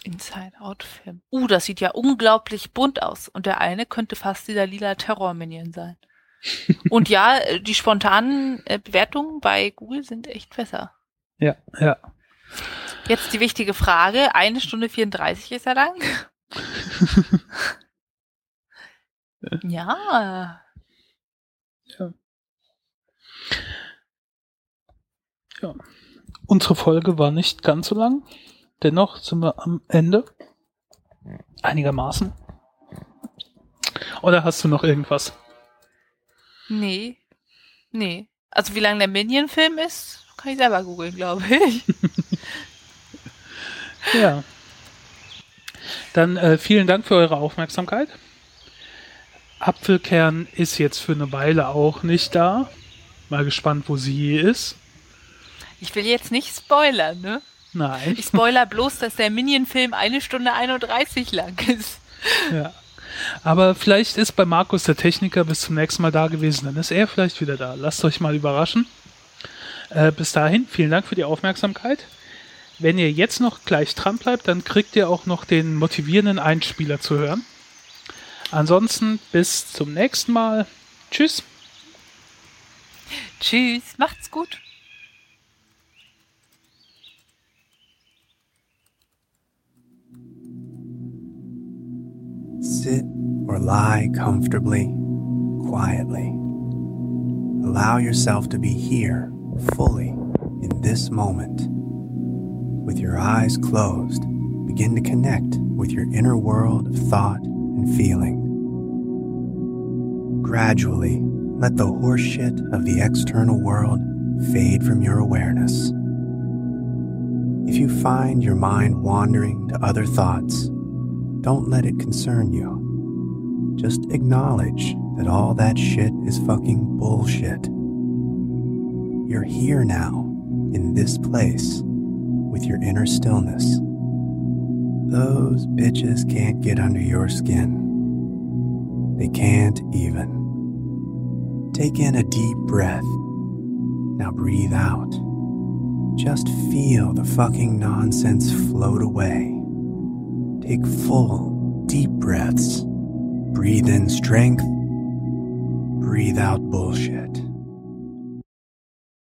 Inside-Out-Film. Uh, das sieht ja unglaublich bunt aus. Und der eine könnte fast dieser lila Terror-Minion sein. und ja, äh, die spontanen äh, Bewertungen bei Google sind echt besser. Ja, ja. Jetzt die wichtige Frage. Eine Stunde 34 ist er lang. ja. Ja. Ja. Unsere Folge war nicht ganz so lang. Dennoch sind wir am Ende. Einigermaßen. Oder hast du noch irgendwas? Nee. Nee. Also wie lang der Minion-Film ist, kann ich selber googeln, glaube ich. ja. Dann äh, vielen Dank für eure Aufmerksamkeit. Apfelkern ist jetzt für eine Weile auch nicht da. Mal gespannt, wo sie ist. Ich will jetzt nicht spoilern, ne? Nein. Ich spoiler bloß, dass der Minion-Film eine Stunde 31 lang ist. Ja. Aber vielleicht ist bei Markus der Techniker bis zum nächsten Mal da gewesen. Dann ist er vielleicht wieder da. Lasst euch mal überraschen. Äh, bis dahin, vielen Dank für die Aufmerksamkeit. Wenn ihr jetzt noch gleich dran bleibt, dann kriegt ihr auch noch den motivierenden Einspieler zu hören. Ansonsten bis zum nächsten Mal. Tschüss. Tschüss, macht's gut. Sit or lie comfortably, quietly. Allow yourself to be here fully in this moment. With your eyes closed, begin to connect with your inner world of thought and feeling. Gradually, let the horseshit of the external world fade from your awareness. If you find your mind wandering to other thoughts, don't let it concern you. Just acknowledge that all that shit is fucking bullshit. You're here now, in this place, with your inner stillness. Those bitches can't get under your skin. They can't even. Take in a deep breath. Now breathe out. Just feel the fucking nonsense float away. Take full, deep breaths. Breathe in strength. Breathe out bullshit.